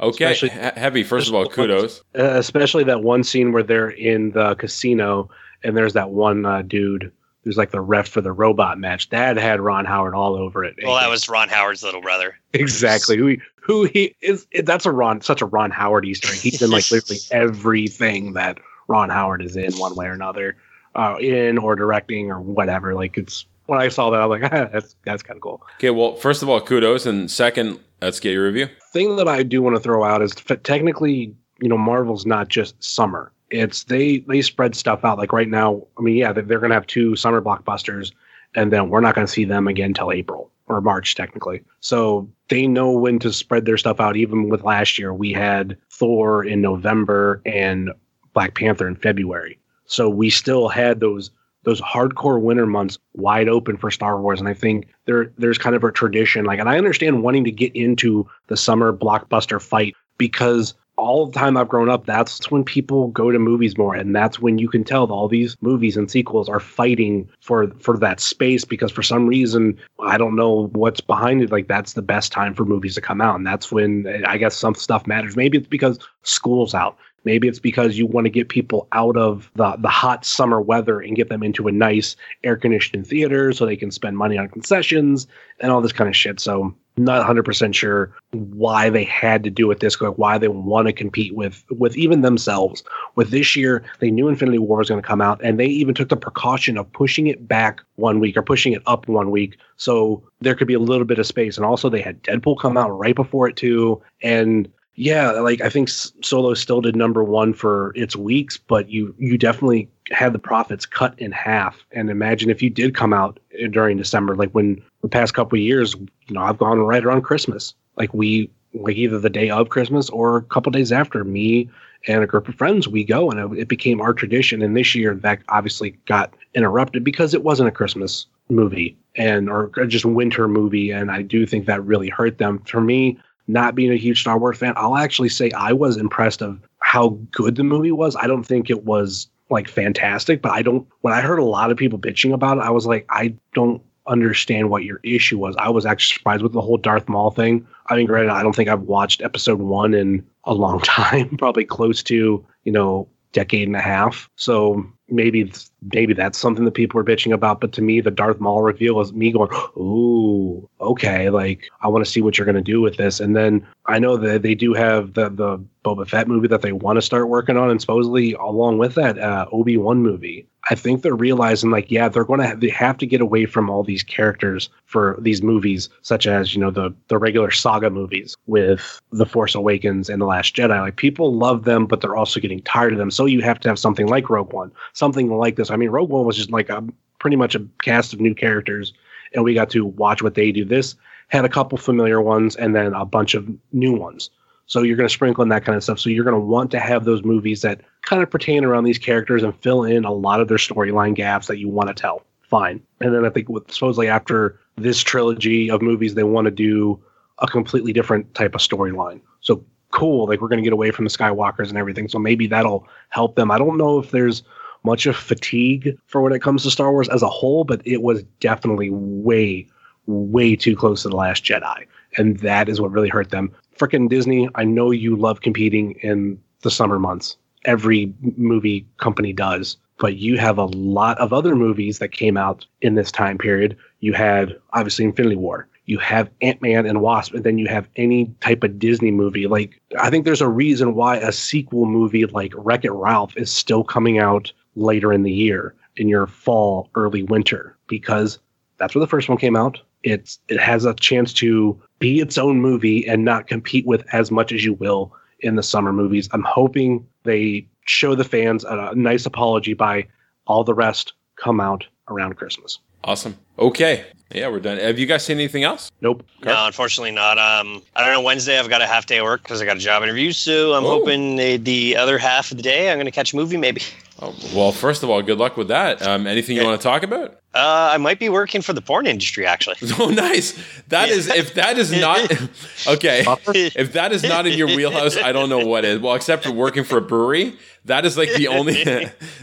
Okay. Especially- He- heavy. First of all, kudos. Uh, especially that one scene where they're in the casino and there's that one uh, dude who's like the ref for the robot match. That had Ron Howard all over it. Well, that was Ron Howard's little brother. exactly who he, who he is. That's a Ron, such a Ron Howard Easter egg. He's in like literally everything that Ron Howard is in, one way or another, uh, in or directing or whatever. Like it's when I saw that, I was like, ah, that's that's kind of cool. Okay. Well, first of all, kudos, and second, let's get your review. thing that I do want to throw out is technically, you know, Marvel's not just summer. It's they they spread stuff out. Like right now, I mean, yeah, they're, they're going to have two summer blockbusters, and then we're not going to see them again till April or March, technically. So they know when to spread their stuff out. Even with last year, we had Thor in November and Black Panther in February. So we still had those those hardcore winter months wide open for Star Wars. And I think there there's kind of a tradition. Like, and I understand wanting to get into the summer blockbuster fight because all the time I've grown up, that's when people go to movies more, and that's when you can tell all these movies and sequels are fighting for for that space because for some reason I don't know what's behind it. Like that's the best time for movies to come out, and that's when I guess some stuff matters. Maybe it's because school's out. Maybe it's because you want to get people out of the, the hot summer weather and get them into a nice air conditioned theater so they can spend money on concessions and all this kind of shit. So not 100% sure why they had to do it this way, why they want to compete with with even themselves. With this year, they knew Infinity War was going to come out and they even took the precaution of pushing it back one week or pushing it up one week so there could be a little bit of space. And also they had Deadpool come out right before it too and yeah, like I think Solo still did number one for its weeks, but you you definitely had the profits cut in half. And imagine if you did come out eh, during December, like when the past couple of years, you know, I've gone right around Christmas. Like we like either the day of Christmas or a couple days after. Me and a group of friends, we go, and it, it became our tradition. And this year, that obviously got interrupted because it wasn't a Christmas movie and or just winter movie, and I do think that really hurt them. For me, not being a huge Star Wars fan, I'll actually say I was impressed of how good the movie was. I don't think it was like fantastic, but I don't when I heard a lot of people bitching about it, I was like, I don't understand what your issue was. I was actually surprised with the whole Darth Maul thing. I mean, granted, I don't think I've watched episode one in a long time, probably close to, you know, decade and a half. So maybe maybe that's something that people are bitching about. But to me, the Darth Maul reveal was me going, "Ooh, okay." Like I want to see what you're going to do with this. And then I know that they do have the the Boba Fett movie that they want to start working on, and supposedly along with that uh, Obi Wan movie. I think they're realizing like, yeah, they're going to have, they have to get away from all these characters for these movies, such as you know the the regular saga movies with the Force Awakens and the Last Jedi. Like people love them, but they're also getting tired of them. So you have to have something like Rogue One, something like this. I mean, Rogue One was just like a pretty much a cast of new characters, and we got to watch what they do. This had a couple familiar ones and then a bunch of new ones. So you're going to sprinkle in that kind of stuff. So you're going to want to have those movies that kind of pertain around these characters and fill in a lot of their storyline gaps that you want to tell. Fine. And then I think with supposedly after this trilogy of movies, they want to do a completely different type of storyline. So cool. Like we're going to get away from the Skywalkers and everything. So maybe that'll help them. I don't know if there's much of fatigue for when it comes to Star Wars as a whole, but it was definitely way, way too close to the Last Jedi, and that is what really hurt them. Frickin' Disney, I know you love competing in the summer months. Every movie company does, but you have a lot of other movies that came out in this time period. You had obviously Infinity War. You have Ant Man and Wasp, and then you have any type of Disney movie. Like, I think there's a reason why a sequel movie like Wreck It Ralph is still coming out later in the year, in your fall, early winter, because that's where the first one came out. It's it has a chance to be its own movie and not compete with as much as you will in the summer movies. I'm hoping they show the fans a, nice apology by all the rest come out around Christmas. Awesome. Okay. Yeah, we're done. Have you guys seen anything else? Nope. No, unfortunately not. Um, I don't know. Wednesday I've got a half day of work because I got a job interview. So I'm Oh. hoping the, the other half of the day I'm going to catch a movie maybe. Oh, well, first of all, good luck with that. Um, anything you want to talk about? Uh, I might be working for the porn industry actually. Oh, nice. That is if that is not okay. If that is not in your wheelhouse, I don't know what is. Well, except for working for a brewery, that is like the only.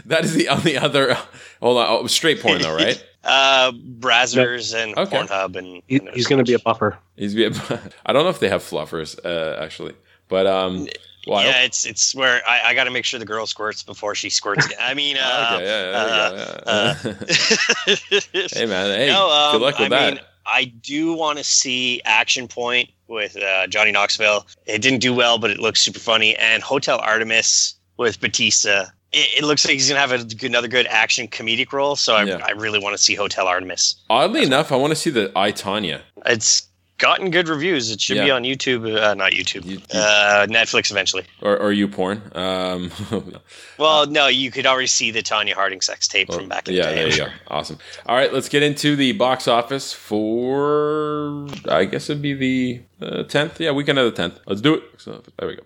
that is the only other. Hold on, oh, straight porn though, right? Uh, Brazzers and Okay. Pornhub and, He, and he's going to be a buffer. He's. I don't know if they have fluffers uh, actually, but um. Well, yeah, it's it's where I, I got to make sure the girl squirts before she squirts. I mean, uh, okay, yeah, yeah, uh, go, yeah. hey man, hey, no, um, good luck with I that. Mean, I do want to see Action Point with uh, Johnny Knoxville. It didn't do well, but it looks super funny. And Hotel Artemis with Batista. It, it looks like he's gonna have a, another good action comedic role. So I, Yeah. I really want to see Hotel Artemis. Oddly enough, I want to see the I Tonya. It's gotten good reviews. It should be on YouTube, uh, not YouTube, You- you- uh, Netflix eventually. or or you porn. Um, Well, no, you could already see the Tonya Harding sex tape from back in yeah, the day. there I'm you go. Awesome. All right, let's get into the box office for. I guess it'd be the uh, tenth. yeah, weekend of the tenth. Let's do it. So, there we go.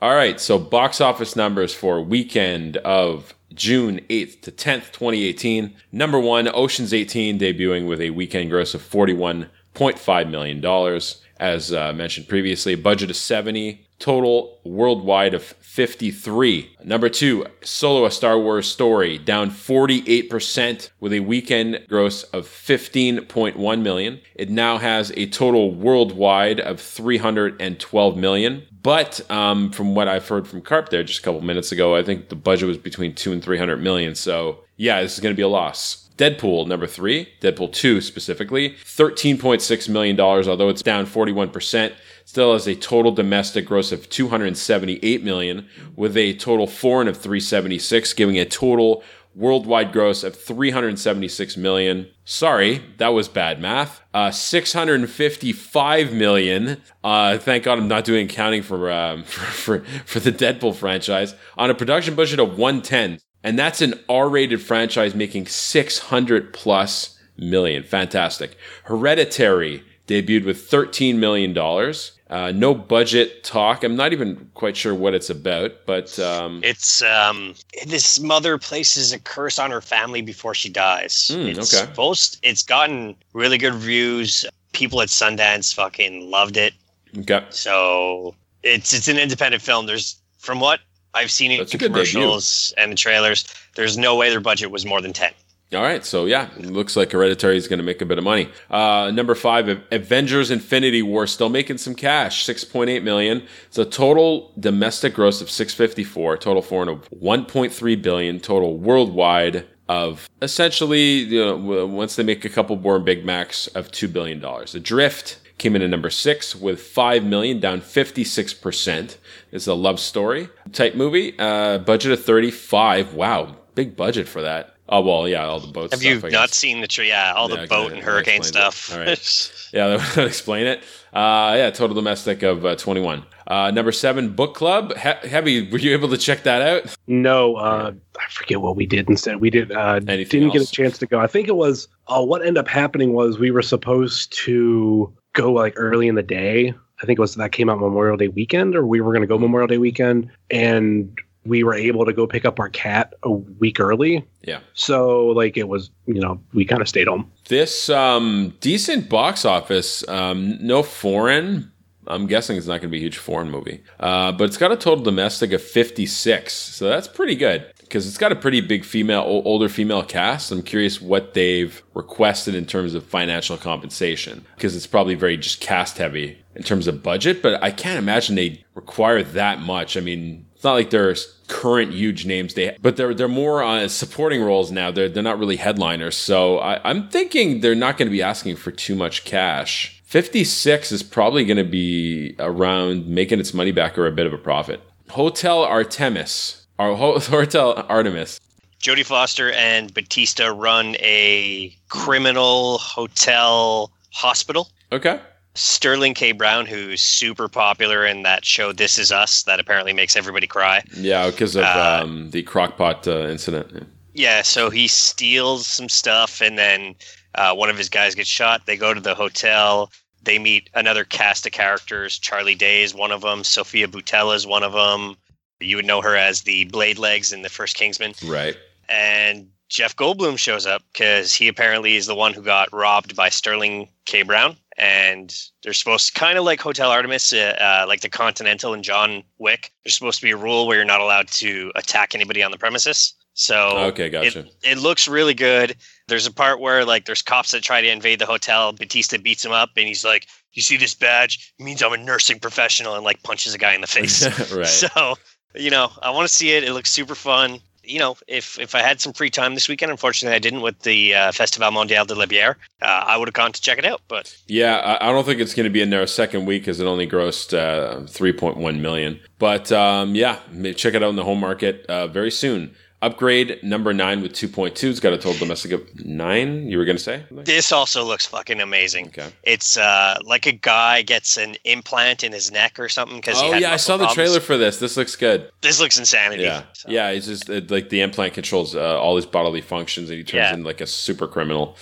All right, so box office numbers for weekend of June 8th to 10th, 2018. Number one, Ocean's 18 debuting with a weekend gross of $41.5 million. As uh, mentioned previously, budget of 70, total worldwide of 53. Number two, Solo a Star Wars Story down 48% with a weekend gross of 15.1 million. It now has a total worldwide of 312 million. But um, from what I've heard from Karp there just a couple minutes ago, I think the budget was between two and 300 million. So yeah, this is going to be a loss. Deadpool number three, Deadpool 2 specifically, $13.6 million, although it's down 41%, still has a total domestic gross of 278 million, with a total foreign of 376, giving a total worldwide gross of 376 million. Sorry, that was bad math. Uh, 655 million. Uh, thank God I'm not doing accounting for, um, for, for, for the Deadpool franchise on a production budget of 110. And that's an R-rated franchise making 600 plus million. Fantastic. Hereditary debuted with 13 million dollars. Uh, no budget talk. I'm not even quite sure what it's about, but um, It's um this mother places a curse on her family before she dies. Hmm, it's okay. supposed it's gotten really good reviews. People at Sundance fucking loved it. okay. So it's it's an independent film. There's from what I've seen in That's a good debut. commercials and the trailers, there's no way their budget was more than ten. All right, so yeah, looks like Hereditary is going to make a bit of money. Uh, number five, Avengers: Infinity War still making some cash, six point eight million. It's a total domestic gross of six fifty four, total foreign of one point three billion, total worldwide of essentially you know, once they make a couple more Big Macs of two billion dollars. Adrift came in at number six with five million, down fifty six percent. It's a love story type movie. Uh, budget of thirty five. Wow, big budget for that. Oh well, yeah, all the boats. Have stuff, you not seen the tree? Yeah, all Yeah, the boat and hurricane stuff. All right. Yeah, that would explain it. Uh, yeah, total domestic of uh, 21. Uh, number seven, Book Club. He- Heavy, were you able to check that out? No, uh, I forget what we did instead. We did uh, Anything didn't get a chance to go. I think it was uh, what ended up happening was we were supposed to go like early in the day. I think it was that came out Memorial Day weekend, or we were going to go Memorial Day weekend, and we were able to go pick up our cat a week early. Yeah. So like it was, you know, we kind of stayed home. This um, decent box office, um, no foreign. I'm guessing it's not going to be a huge foreign movie, uh, but it's got a total domestic of 56, so that's pretty good because it's got a pretty big female, older female cast. I'm curious what they've requested in terms of financial compensation because it's probably very just cast heavy in terms of budget, but I can't imagine they require that much. I mean, it's not like there's current huge names they, but they're they're more on supporting roles now. They're they're not really headliners, so I, I'm thinking they're not going to be asking for too much cash. 56 is probably going to be around making its money back or a bit of a profit. Hotel Artemis, or Ho- Hotel Artemis. Jodie Foster and Batista run a criminal hotel hospital. Okay. Sterling K. Brown, who's super popular in that show This Is Us, that apparently makes everybody cry. Yeah, because of Uh, um, the crockpot uh, incident. Yeah. So he steals some stuff, and then uh, one of his guys gets shot. They go to the hotel. They meet another cast of characters. Charlie Day is one of them. Sofia Boutella is one of them. You would know her as the Blade Legs in the first Kingsman. Right. And Jeff Goldblum shows up because he apparently is the one who got robbed by Sterling K. Brown. And they're supposed to kind of like Hotel Artemis, uh, uh, like the Continental and John Wick. There's supposed to be a rule where you're not allowed to attack anybody on the premises. So Okay, gotcha. it, it looks really good. There's a part where like there's cops that try to invade the hotel. Batista beats him up, and he's like, "You see this badge? It means I'm a nursing professional," and like punches a guy in the face. right. So, you know, I want to see it. It looks super fun. You know, if if I had some free time this weekend, unfortunately I didn't with the uh, Festival Mondial de la Bière, uh, I would have gone to check it out. But Yeah, I, I don't think it's going to be in there a second week because it only grossed uh, 3.1 million. But um, yeah, check it out in the home market uh, very soon. Upgrade number nine with 2.2. It's got a total domestic of nine. You were going to say? this also looks fucking amazing. Okay. It's uh, like a guy gets an implant in his neck or something because Oh yeah, I saw the trailer for this. This looks good. This looks insanity. Yeah, So- yeah. It's just it, like the implant controls uh, all his bodily functions, and he turns Yeah. into like a super criminal.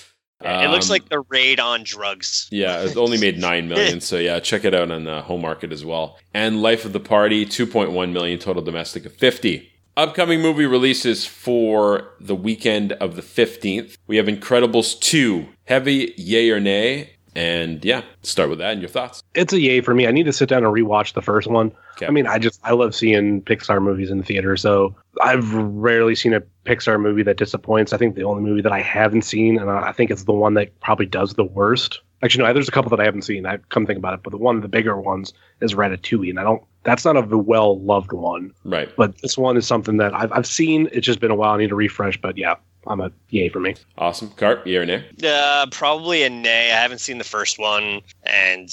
it looks Um, like the raid on drugs. Yeah, it only made nine million. so yeah, check it out on the home market as well. And Life of the Party, two point one million total domestic of fifty. Upcoming movie releases for the weekend of the fifteenth. We have Incredibles two, heavy yay or nay, and yeah, start with that and your thoughts. It's a yay for me. I need to sit down and rewatch the first one. Okay. I mean, I just I love seeing Pixar movies in the theater, so I've rarely seen a Pixar movie that disappoints. I think the only movie that I haven't seen, and I I think it's the one that probably does the worst. Actually, no, there's a couple that I haven't seen. I come think about it, but the one of the bigger ones is Ratatouille, and I don't. That's not a well loved one, Right. but this one is something that I've I've seen. It's just been a while. I need to refresh, but yeah, I'm a yay for me. Awesome. Karp, yay or nay? Uh, probably a nay. I haven't seen the first one, and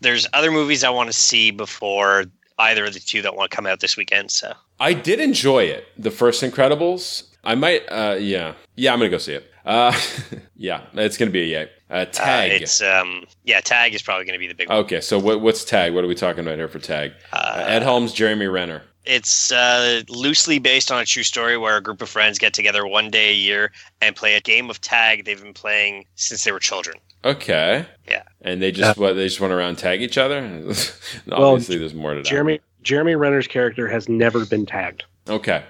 there's other movies I want to see before either of the two that want to come out this weekend. So I did enjoy it. The first Incredibles. I might. uh Yeah. Yeah, I'm gonna go see it. Uh Yeah, it's gonna be a yay. Uh, uh, tag. it's um yeah, Tag is probably going to be the big one. Okay, so what, what's tag? What are we talking about here for tag? Uh, Ed Helms, Jeremy Renner. It's uh, loosely based on a true story where a group of friends get together one day a year and play a game of tag they've been playing since they were children. Okay. Yeah. And they just what they just went around tag each other. Obviously, there's more to that. Jeremy Jeremy Renner's character has never been tagged. Okay.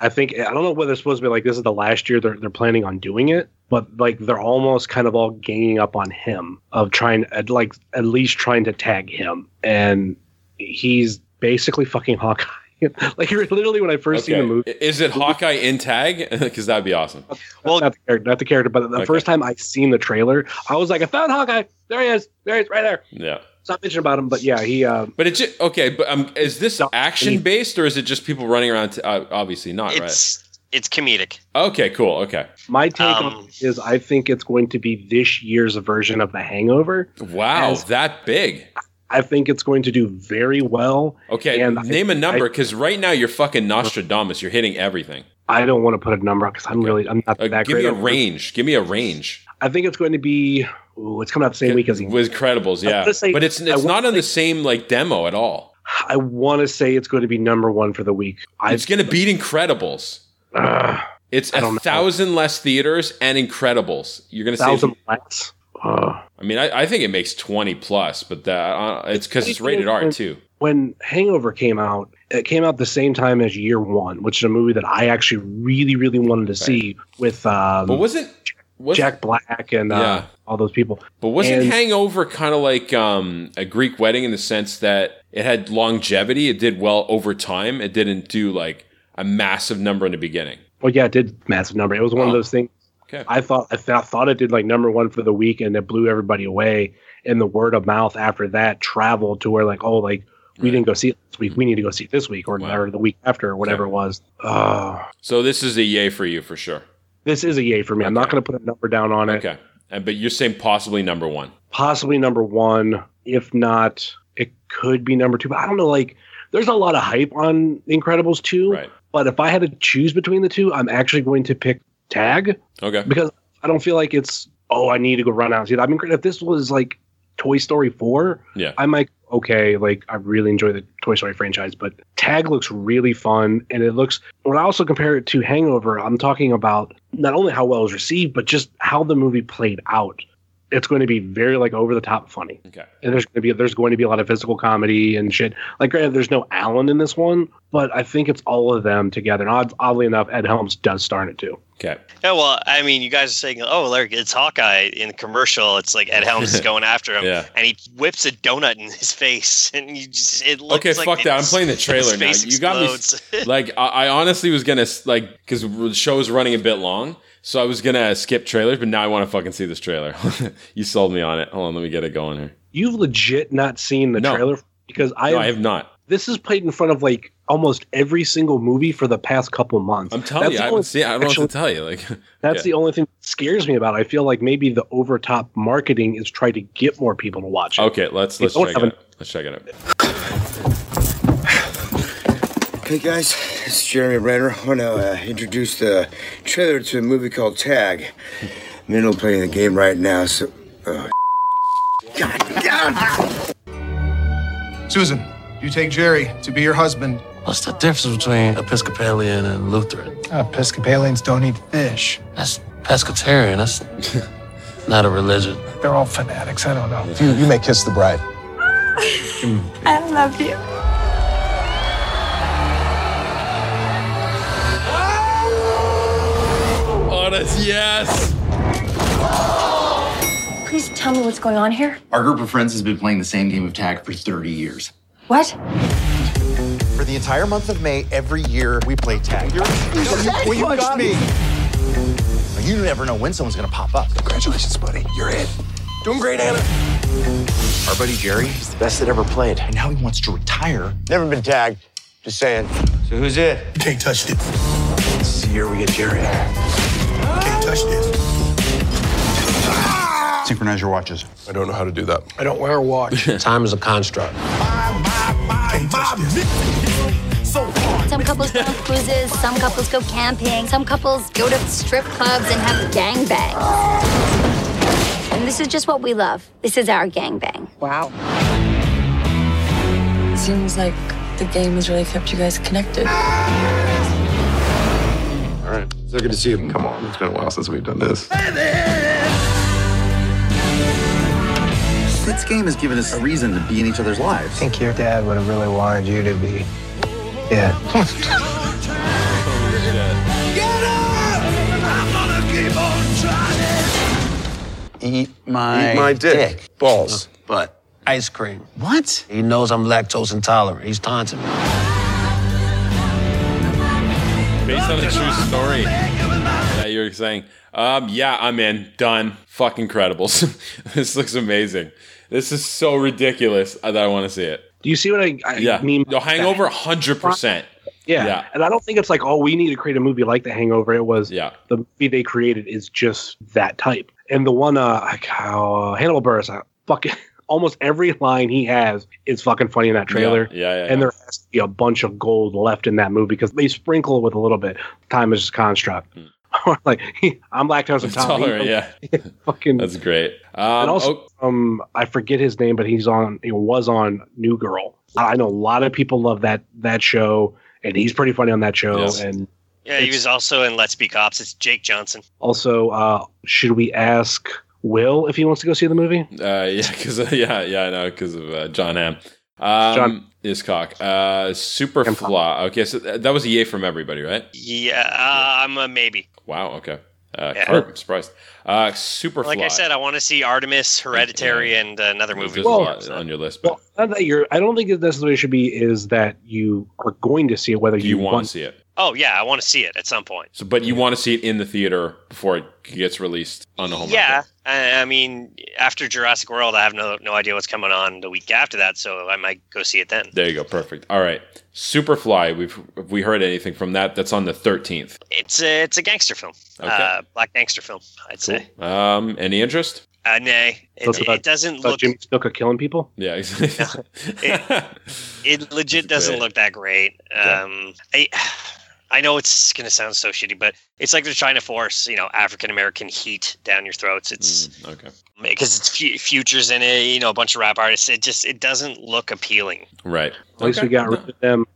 And I think I don't know whether it's supposed to be like this is the last year they're they're planning on doing it, but like they're almost kind of all ganging up on him of trying like at least trying to tag him, and he's basically fucking Hawkeye. like literally when I first seen the movie. Is it Hawkeye in tag? Because that'd be awesome. Well, not the character, not the character, but the Okay. first time I seen the trailer, I was like, I found Hawkeye. There he is. There he is, right there. Yeah. Stop bitching about him, but yeah, he. Uh, But it's ju- okay. But um, is this action based or is it just people running around? T- uh, obviously not, it's it's comedic. Okay, cool. Okay. my take Um, on it is, I think it's going to be this year's version of The Hangover. Wow, that big. I think it's going to do very well. Okay, And name a number because right now you're fucking Nostradamus. You're hitting everything. I don't want to put a number because I'm really, I'm not Uh, that give great. me a range. Give me a range. I think it's going to be. Ooh, it's coming out the same week as. With Credibles, yeah, say- but it's it's not on the same like demo at all. I want to say it's going to be number one for the week. It's gonna beat Incredibles. uh, It's a know. thousand less theaters and Incredibles. You're gonna say. thousand less. Uh, I mean, I, I think it makes twenty plus, but that uh, it's because it's rated R too. when Hangover came out, it came out the same time as Year One, which is a movie that I actually really, really wanted to see with um, But wasn't was Jack Black and uh, all those people. But wasn't And- Hangover kind of like um, a Greek wedding in the sense that it had longevity? It did well over time. It didn't do like a massive number in the beginning. Well, yeah, it did massive number. It was one Oh. of those things. Okay. I thought I thought, thought it did like number one for the week, and it blew everybody away. And the word of mouth after that traveled to where like, oh, like we Right. didn't go see it this week. We need to go see it this week or, Wow. or the week after or whatever Okay. it was. Uh, So this is a yay for you for sure. This is a yay for me. I'm not going to put a number down on it. Okay. And, but you're saying possibly number one. possibly number one. If not, it could be number two. But I don't know. Like, there's a lot of hype on Incredibles 2. Right. But if I had to choose between the two, I'm actually going to pick Tag Okay. because I don't feel like it's, oh, I need to go run out and see that. I mean, if this was like Toy Story 4, Yeah. I'm like, okay, like, I really enjoy the Toy Story franchise. But Tag looks really fun. And it looks, when I also compare it to Hangover, I'm talking about not only how well it was received, but just how the movie played out. It's going to be very like over the top funny Okay. and there's going to be there's going to be a lot of physical comedy and shit. Like, granted, there's no Alan in this one, but I think it's all of them together. And odd, oddly enough, Ed Helms does star in it too. Okay. Yeah, well, I mean, you guys are saying, "Oh, Larry, it's Hawkeye." In the commercial, it's like Ed Helms is going after him, Yeah. and he whips a donut in his face, and you just it looks like. Okay, like fuck that. I'm playing the trailer now. face You got me. like, I, I honestly was gonna like because the show is running a bit long, so I was gonna skip trailers, but now I want to fucking see this trailer. you sold me on it. Hold on, let me get it going here. You've legit not seen the No. trailer because I, No, have, I have not. this is played in front of like almost every single movie for the past couple months. I'm telling That's you, I haven't seen. I don't know actually, what to tell you. Like, That's yeah. the only thing that scares me about. it. I feel like maybe the over top marketing is trying to get more people to watch it. Okay, let's let's check it. out. Let's check it out. Hey guys, it's Jeremy Renner. I want to uh, introduce the trailer to a movie called Tag. I'm in the middle playing the game right now, so. Uh, God, God! Susan, you take Jerry to be your husband. What's the difference between Episcopalian and Lutheran? Episcopalians don't eat fish. That's pescatarian. That's not a religion. They're all fanatics. I don't know. You, you may kiss the bride. I love you. Yes. Please tell me what's going on here. Our group of friends has been playing the same game of tag for 30 years. What? For the entire month of May, every year we play tag. You're, well, you got me. You never know when someone's gonna pop up. Congratulations, buddy. You're in. Doing great, Anna. Our buddy Jerry, he's the best that ever played, and now he wants to retire. Never been tagged. Just saying. So who's it? You can't touch this. This is the year we get Jerry. You can't touch this. Synchronize your watches. I don't know how to do that. I don't wear a watch. Time is a construct. can't touch this. Some couples go on cruises, some couples go camping, some couples go to strip clubs and have gangbangs. And this is just what we love. This is our gangbang. Wow. Seems like the game has really kept you guys connected. All right. So good to see you. Come on. It's been a while since we've done this. This game has given us a reason to be in each other's lives. I think your dad would have really wanted you to be. Yeah. Eat my, Eat my dick. Balls. But ice cream. What? He knows I'm lactose intolerant. He's taunting me. Based on a true story that you were saying. Um, yeah, I'm in. Done. Fuck Incredibles. this looks amazing. This is so ridiculous that I want to see it. Do you see what I, I Yeah. mean? The Hangover, 100%. Yeah. Yeah. And I don't think it's like, oh, we need to create a movie like The Hangover. It was Yeah. the movie they created is just that type. And the one, uh, like uh, Hannibal Buress, uh, fucking almost every line he has is fucking funny in that trailer. Yeah, yeah, yeah, And yeah. there has to be a bunch of gold left in that movie because they sprinkle with a little bit. Time is just construct. like I'm lactose Tolerant, intolerant. yeah. fucking. That's great. Um, and also, oh, um, I forget his name, but he's on. He was on New Girl. I know a lot of people love that that show, and he's pretty funny on that show. Yes. And Yeah, he was also in Let's Be Cops. It's Jake Johnson. also, uh, should we ask Will if he wants to go see the movie? uh, yeah, because yeah, yeah, I know because of uh, Jon Hamm. Um, John- Iscock. Uh, super flaw. Okay, so th- that was a yay from everybody, right? Yeah, uh, I'm a maybe. Wow. Okay. Uh, Yeah. Karp, I'm surprised. Uh, super Like I said, I want to see Artemis, Hereditary, and uh, another movie. There's a on your list. But Well, that you're. I don't think it necessarily should be is that you are going to see it whether do you, you want to see it? Oh yeah, I want to see it at some point. So, but you want to see it in the theater before it gets released on the home. yeah, I, I mean, after Jurassic World, I have no no idea what's coming on the week after that, so I might go see it then. There you go. Perfect. All right. Superfly. We've have we heard anything from that? That's on the thirteenth. It's a it's a gangster film, Okay. uh, black gangster film, I'd say. Um, any interest? Uh, nay, it, So about- it doesn't about look. Jimmy Snuka killing people. Yeah. exactly. It legit doesn't great. look that great. Um, I I know it's gonna sound so shitty, but it's like they're trying to force you know African American heat down your throats. It's Mm, okay. because it's fu- futures in it, you know, a bunch of rap artists. It just it doesn't look appealing. Right. At least we got rid of them.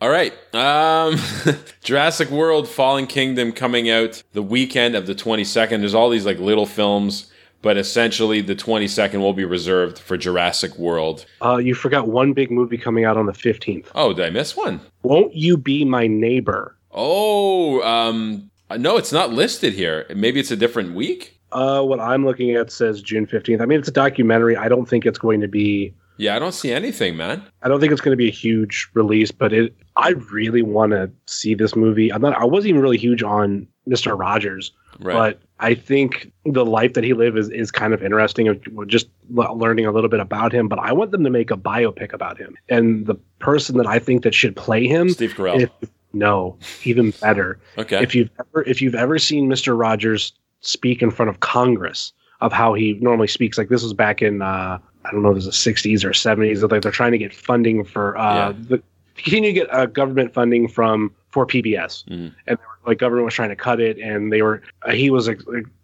All right. Um, Jurassic World Fallen Kingdom coming out the weekend of the 22nd. There's all these like little films, but essentially the 22nd will be reserved for Jurassic World. Uh, you forgot one big movie coming out on the fifteenth. Oh, did I miss one? Won't you be my neighbor? Oh, um, no, it's not listed here. Maybe it's a different week. Uh, what I'm looking at says June fifteenth. I mean, it's a documentary. I don't think it's going to be. Yeah, I don't see anything, man. I don't think it's going to be a huge release, but it. I really want to see this movie. I'm not. I wasn't even really huge on Mister Rogers, Right. but I think the life that he lived is is kind of interesting. of Just learning a little bit about him, but I want them to make a biopic about him, and the person that I think that should play him, Steve Carell. if- no, even better. Okay. If you've ever if you've ever seen Mister Rogers speak in front of Congress of how he normally speaks, like this was back in uh, I don't know, if it was the '60s or '70s. Like they're trying to get funding for uh, Yeah. the continue to get uh, government funding from for PBS, Mhm. and they were, like government was trying to cut it, and they were uh, he was like,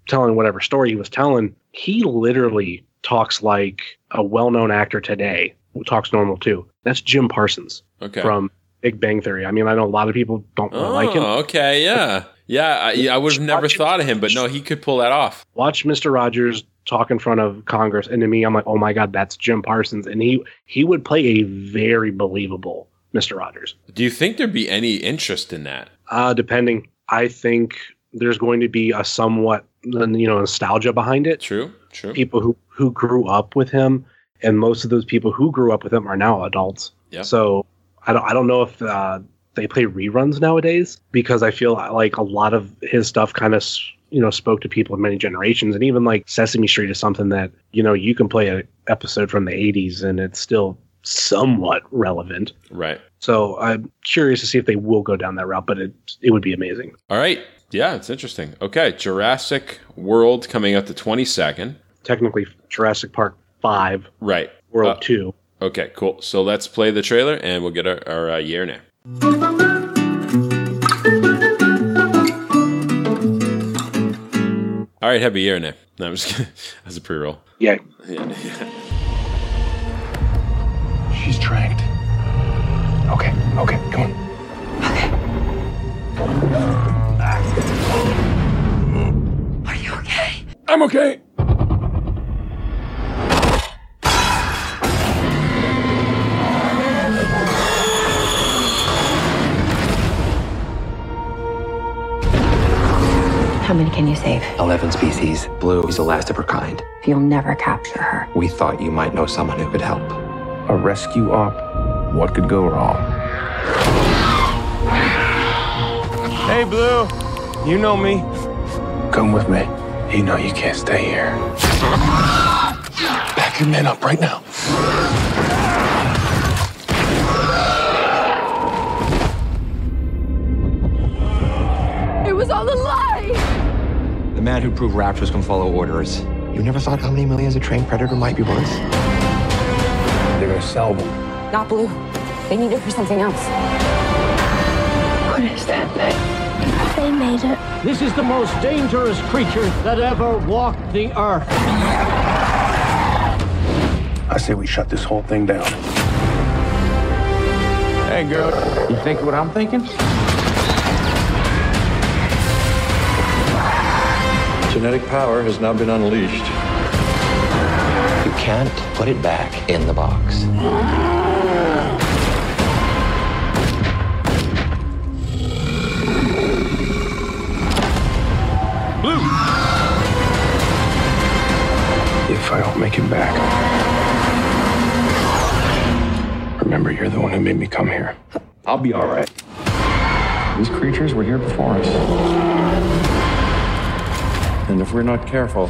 telling whatever story he was telling. He literally talks like a well-known actor today who talks normal too. That's Jim Parsons Okay. from Big Bang Theory. I mean, I know a lot of people don't really oh, like him. okay. Yeah. Yeah. I, I would have never thought of him, but no, he could pull that off. Watch Mr. Rogers talk in front of Congress, and to me, I'm like, oh my god, that's Jim Parsons, and he he would play a very believable Mr. Rogers. Do you think there'd be any interest in that? Uh, depending, I think there's going to be a somewhat you know nostalgia behind it. True. True. People who who grew up with him, and most of those people who grew up with him are now adults. Yeah. So I don't I don't know if uh, they play reruns nowadays because I feel like a lot of his stuff kind of you know spoke to people of many generations, and even like Sesame Street is something that you know you can play an episode from the '80s and it's still somewhat relevant. Right. So I'm curious to see if they will go down that route, but it it would be amazing. All right. Yeah, it's interesting. Okay, Jurassic World coming out the 22nd. Technically, Jurassic Park Five, Right. World Uh, Two. Okay, cool. So let's play the trailer and we'll get our, our uh, year now. All right, a year now. No, I'm just kidding. That's a pre roll. Yeah. Yeah, yeah. She's tracked. Okay, okay, come on. Okay. Are you okay? I'm okay. How many can you save? 11 species. Blue is the last of her kind. You'll never capture her. We thought you might know someone who could help. A rescue op. What could go wrong? Hey, Blue. You know me. Come with me. You know you can't stay here. Back your men up right now. It was all a lie! The man who proved raptors can follow orders. You never thought how many millions a trained predator might be worth? They're gonna sell them. Not blue. They need it for something else. What is that thing? They made it. This is the most dangerous creature that ever walked the earth. I say we shut this whole thing down. Hey, girl. You think what I'm thinking? Genetic power has now been unleashed. You can't put it back in the box. Blue. If I don't make it back, remember you're the one who made me come here. I'll be all right. These creatures were here before us. And if we're not careful,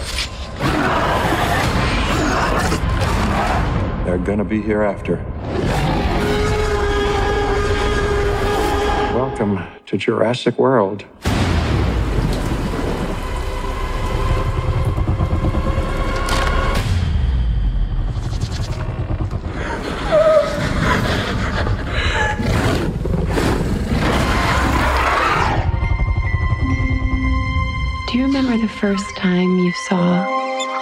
they're gonna be here after. Welcome to Jurassic World. Do you remember the first time you saw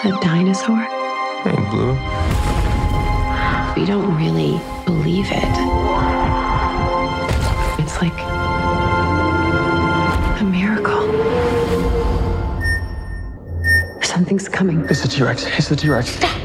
a dinosaur? Hey, Blue. We don't really believe it. It's like a miracle. Something's coming. It's the T-Rex. It's the T-Rex. It's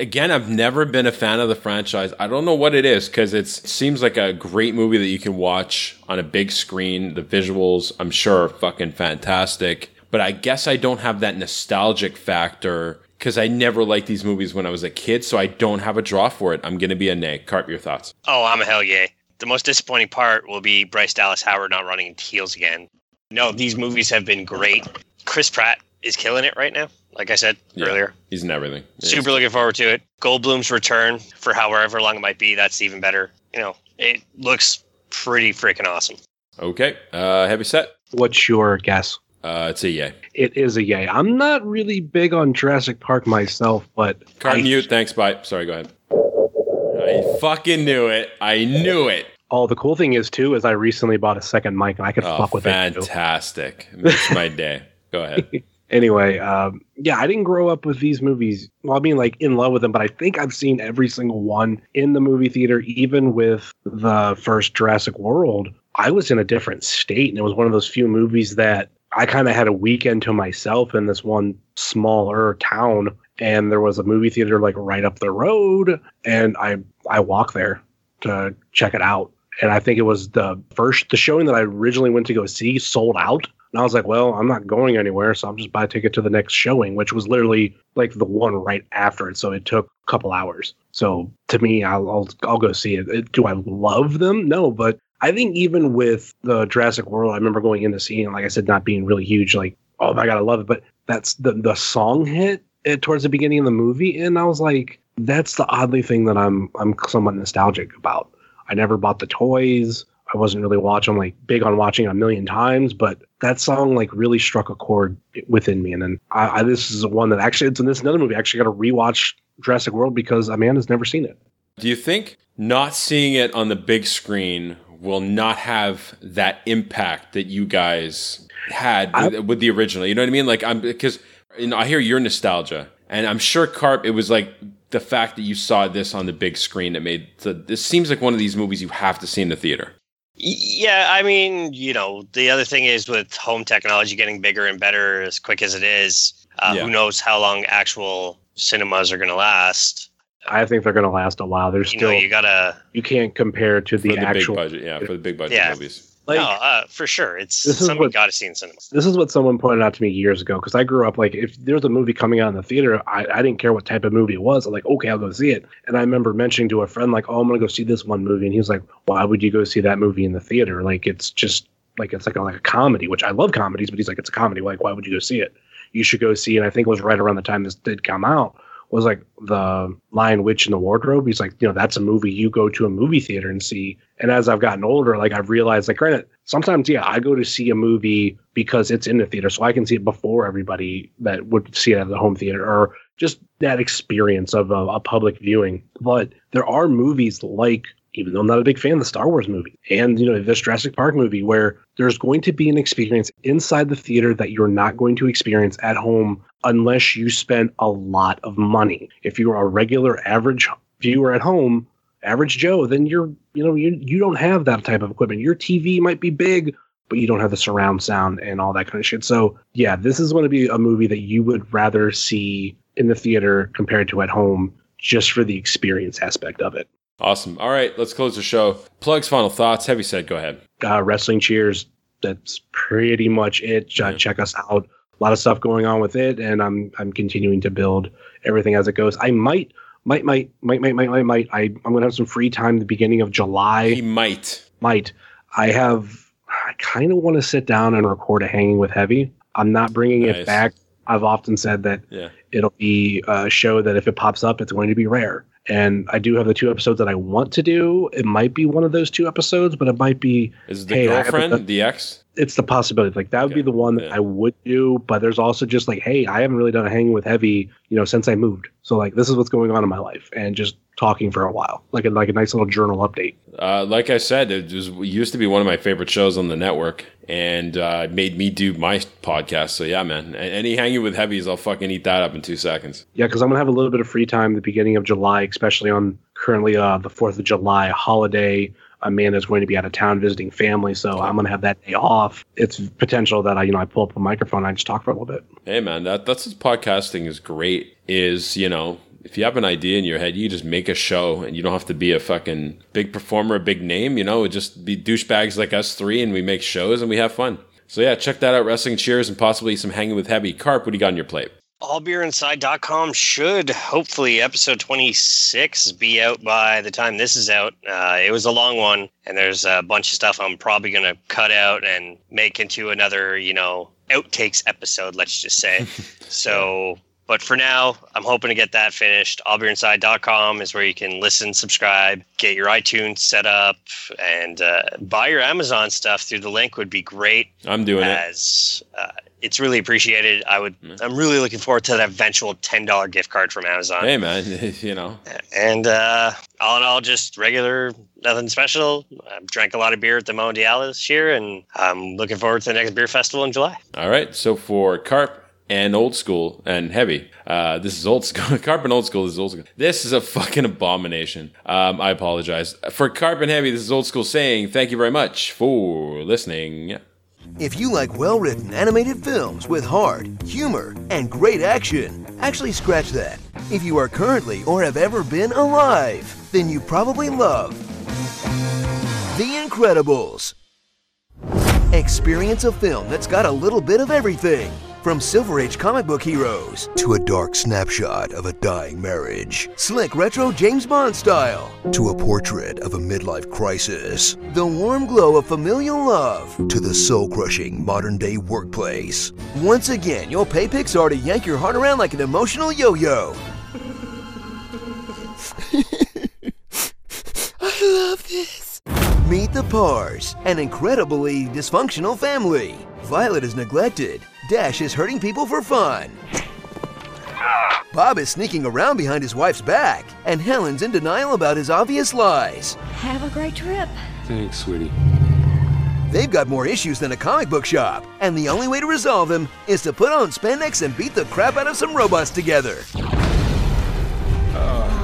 again, I've never been a fan of the franchise. I don't know what it is because it seems like a great movie that you can watch on a big screen. The visuals, I'm sure, are fucking fantastic. But I guess I don't have that nostalgic factor because I never liked these movies when I was a kid, so I don't have a draw for it. I'm going to be a nay. Karp, your thoughts? Oh, I'm a hell yeah. The most disappointing part will be Bryce Dallas Howard not running heels again. No, these movies have been great. Chris Pratt is killing it right now. Like I said earlier, He's in everything. super looking forward to it. Goldblum's return for however long it might be. That's even better. You know, it looks pretty freaking awesome. Okay. Uh, heavy set. What's your guess? Uh, it's a yay. It is a yay. I'm not really big on Jurassic Park myself, but Card I- mute. Thanks. Bye. Sorry. Go ahead. I fucking knew it. I knew it. Oh, the cool thing is too is I recently bought a second mic and I could Oh, fuck with it. fantastic. Makes my day. Go ahead. Anyway, um, yeah, I didn't grow up with these movies. Well, I mean, like in love with them, but I think I've seen every single one in the movie theater, even with the first Jurassic World. I was in a different state, and it was one of those few movies that I kind of had a weekend to myself in this one smaller town, and there was a movie theater like right up the road, and I I walked there to check it out. And I think it was the first the showing that I originally went to go see sold out. And I was like, well, I'm not going anywhere, so I'm just buy a ticket to the next showing, which was literally like the one right after it. So it took a couple hours. So to me, I'll I'll, I'll go see it. it. Do I love them? No, but I think even with the Jurassic World, I remember going in to see like I said, not being really huge, like, oh my god, I love it. But that's the the song hit it towards the beginning of the movie, and I was like, that's the oddly thing that I'm I'm somewhat nostalgic about. I never bought the toys. I wasn't really watching like big on watching a million times, but that song like really struck a chord within me. And then I, I this is the one that actually it's in this another movie. I actually got to rewatch Jurassic World because Amanda's never seen it. Do you think not seeing it on the big screen will not have that impact that you guys had with, with the original? You know what I mean? Like I'm because you know I hear your nostalgia, and I'm sure Karp. It was like the fact that you saw this on the big screen that made so this seems like one of these movies you have to see in the theater. Y- Yeah, I mean, you know, the other thing is with home technology getting bigger and better as quick as it is, uh, Yeah. who knows how long actual cinemas are going to last. I think they're going to last a while. There's You still know, you gotta. you can't compare to the, For the big actual budget, yeah, for the big budget Yeah. movies. Like, no, uh, for sure. It's This is something what- got to see in cinema. this is what someone pointed out to me years ago because I grew up like if there was a movie coming out in the theater, I, I didn't care what type of movie it was. I'm like, okay, I'll go see it. And I remember mentioning to a friend like, oh, I'm gonna go see this one movie, and he was like, why would you go see that movie in the theater? Like it's just like it's like a, like a comedy, which I love comedies, but he's like, it's a comedy. Like why would you go see it? You should go see. And I think it was right around the time this did come out was like the Lion Witch in the Wardrobe. He's like, you know, that's a movie you go to a movie theater and see. And as I've gotten older, like I've realized, like, granted, sometimes, yeah, I go to see a movie because it's in the theater, so I can see it before everybody that would see it at the home theater, or just that experience of a, a public viewing. But there are movies like even though I'm not a big fan of the Star Wars movie and you know this Jurassic Park movie where there's going to be an experience inside the theater that you're not going to experience at home unless you spend a lot of money. If you're a regular average viewer at home, average Joe, then you're you know you you don't have that type of equipment. Your TV might be big, but you don't have the surround sound and all that kind of shit. So yeah, this is going to be a movie that you would rather see in the theater compared to at home just for the experience aspect of it. Awesome. All right, let's close the show. Plugs, final thoughts. Heavy said, go ahead. uh, wrestling cheers. That's pretty much it. Uh, Check us out. A lot of stuff going on with it, and I'm I'm continuing to build everything as it goes. I might might might might might might might, might I I'm gonna have some free time the beginning of July. He might might. I have. I kind of want to sit down and record a hanging with heavy. I'm not bringing Nice. it back. I've often said that Yeah. it'll be a show that if it pops up, it's going to be rare. And I do have the two episodes that I want to do. It might be one of those two episodes, but it might be. Is the hey, I have a- girlfriend, the ex? it's the possibility. Like that would be the one that I would do, but there's also just like, hey, I haven't really done a hanging with heavy, you know, since I moved. So like this is what's going on in my life, and just talking for a while, like a, like a nice little journal update. Uh, like I said, it was it used to be one of my favorite shows on the network, and uh, made me do my podcast. So yeah, man, any hanging with heavies, I'll fucking eat that up in two seconds. Yeah, because I'm gonna have a little bit of free time the beginning of July, especially on currently uh, the Fourth of July holiday. Amanda's going to be out of town visiting family, so I'm gonna have that day off. It's potential that I, you know, I pull up a microphone and I just talk for a little bit. Hey, man, that that's what podcasting is great. Is you know. If you have an idea in your head, you just make a show, and you don't have to be a fucking big performer, a big name. You know, it just be douchebags like us three, and we make shows and we have fun. So yeah, check that out. Wrestling Cheers and possibly some hanging with heavy. Karp, what do you got on your plate? allbeerinside.com should hopefully episode 26 be out by the time this is out uh, it was a long one and there's a bunch of stuff i'm probably going to cut out and make into another you know outtakes episode let's just say so but for now i'm hoping to get that finished allbeerinside.com is where you can listen subscribe get your itunes set up and uh, buy your amazon stuff through the link would be great I'm doing it. as uh, it's really appreciated. I would. I'm really looking forward to that eventual ten dollar gift card from Amazon. Hey, man, you know. And uh, all in all, just regular, nothing special. I drank a lot of beer at the Mondial this year, and I'm looking forward to the next beer festival in July. All right. So for Karp and Old School and Heavy, uh, this is Old School. Karp and Old School this is Old School. This is a fucking abomination. Um, I apologize. For Karp and Heavy, this is Old School saying thank you very much for listening. If you like well written animated films with heart, humor, and great action, actually scratch that. If you are currently or have ever been alive, then you probably love The Incredibles. Experience a film that's got a little bit of everything. From Silver Age comic book heroes to a dark snapshot of a dying marriage, slick retro James Bond style to a portrait of a midlife crisis, the warm glow of familial love to the soul crushing modern day workplace. Once again, you'll pay Pixar to yank your heart around like an emotional yo yo. I love this. Meet the Parrs, an incredibly dysfunctional family. Violet is neglected. Dash is hurting people for fun. Bob is sneaking around behind his wife's back, and Helen's in denial about his obvious lies. Have a great trip. Thanks, sweetie. They've got more issues than a comic book shop, and the only way to resolve them is to put on spandex and beat the crap out of some robots together. I love you.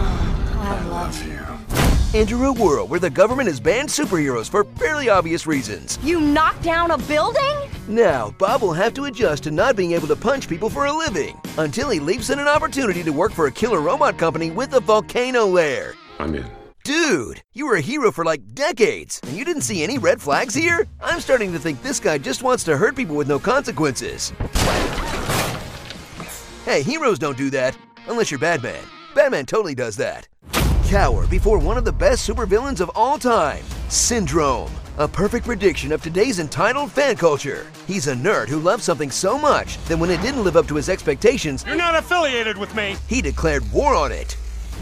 Enter a world where the government has banned superheroes for fairly obvious reasons. You knocked down a building? Now, Bob will have to adjust to not being able to punch people for a living until he leaps in an opportunity to work for a killer robot company with a volcano lair. I'm in. Dude, you were a hero for like decades, and you didn't see any red flags here? I'm starting to think this guy just wants to hurt people with no consequences. Hey, heroes don't do that, unless you're Batman. Batman totally does that. Cower before one of the best supervillains of all time, Syndrome. A perfect prediction of today's entitled fan culture. He's a nerd who loves something so much that when it didn't live up to his expectations, You're not affiliated with me. he declared war on it.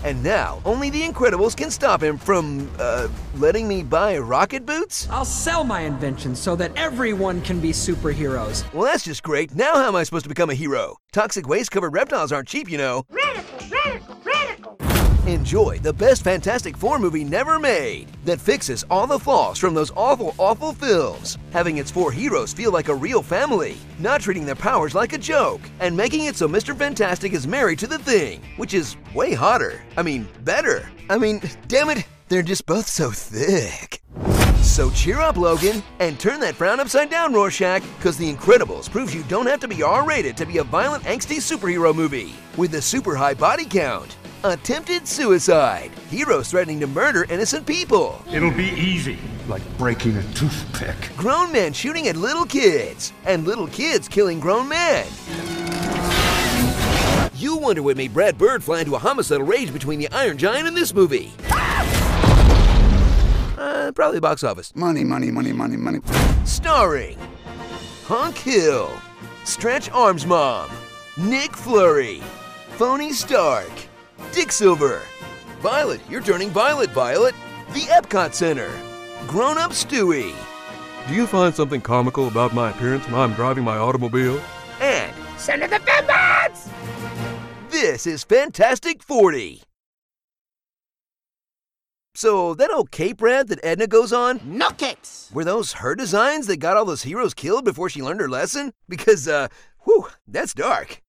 And now, only the Incredibles can stop him from, uh, letting me buy rocket boots? I'll sell my inventions so that everyone can be superheroes. Well, that's just great. Now, how am I supposed to become a hero? Toxic waste covered reptiles aren't cheap, you know. Enjoy the best Fantastic Four movie never made that fixes all the flaws from those awful, awful films, having its four heroes feel like a real family, not treating their powers like a joke, and making it so Mr. Fantastic is married to the Thing, which is way hotter. I mean, better. I mean, damn it, they're just both so thick. So cheer up, Logan, and turn that frown upside down, Rorschach, because The Incredibles proves you don't have to be R rated to be a violent, angsty superhero movie. With a super high body count, attempted suicide, heroes threatening to murder innocent people, It'll be easy, like breaking a toothpick. grown men shooting at little kids, and little kids killing grown men. You wonder what made Brad Bird fly into a homicidal rage between the Iron Giant and this movie. Uh, probably box office. Money, money, money, money, money. Starring Hunk Hill, Stretch Arms Mom, Nick Flurry, Phony Stark, Dick Silver, Violet, you're turning Violet, Violet, the Epcot Center, Grown Up Stewie, Do you find something comical about my appearance when I'm driving my automobile? and Senator Fimbats! This is Fantastic 40. So, that old cape rant that Edna goes on? No capes! Were those her designs that got all those heroes killed before she learned her lesson? Because, uh, whew, that's dark.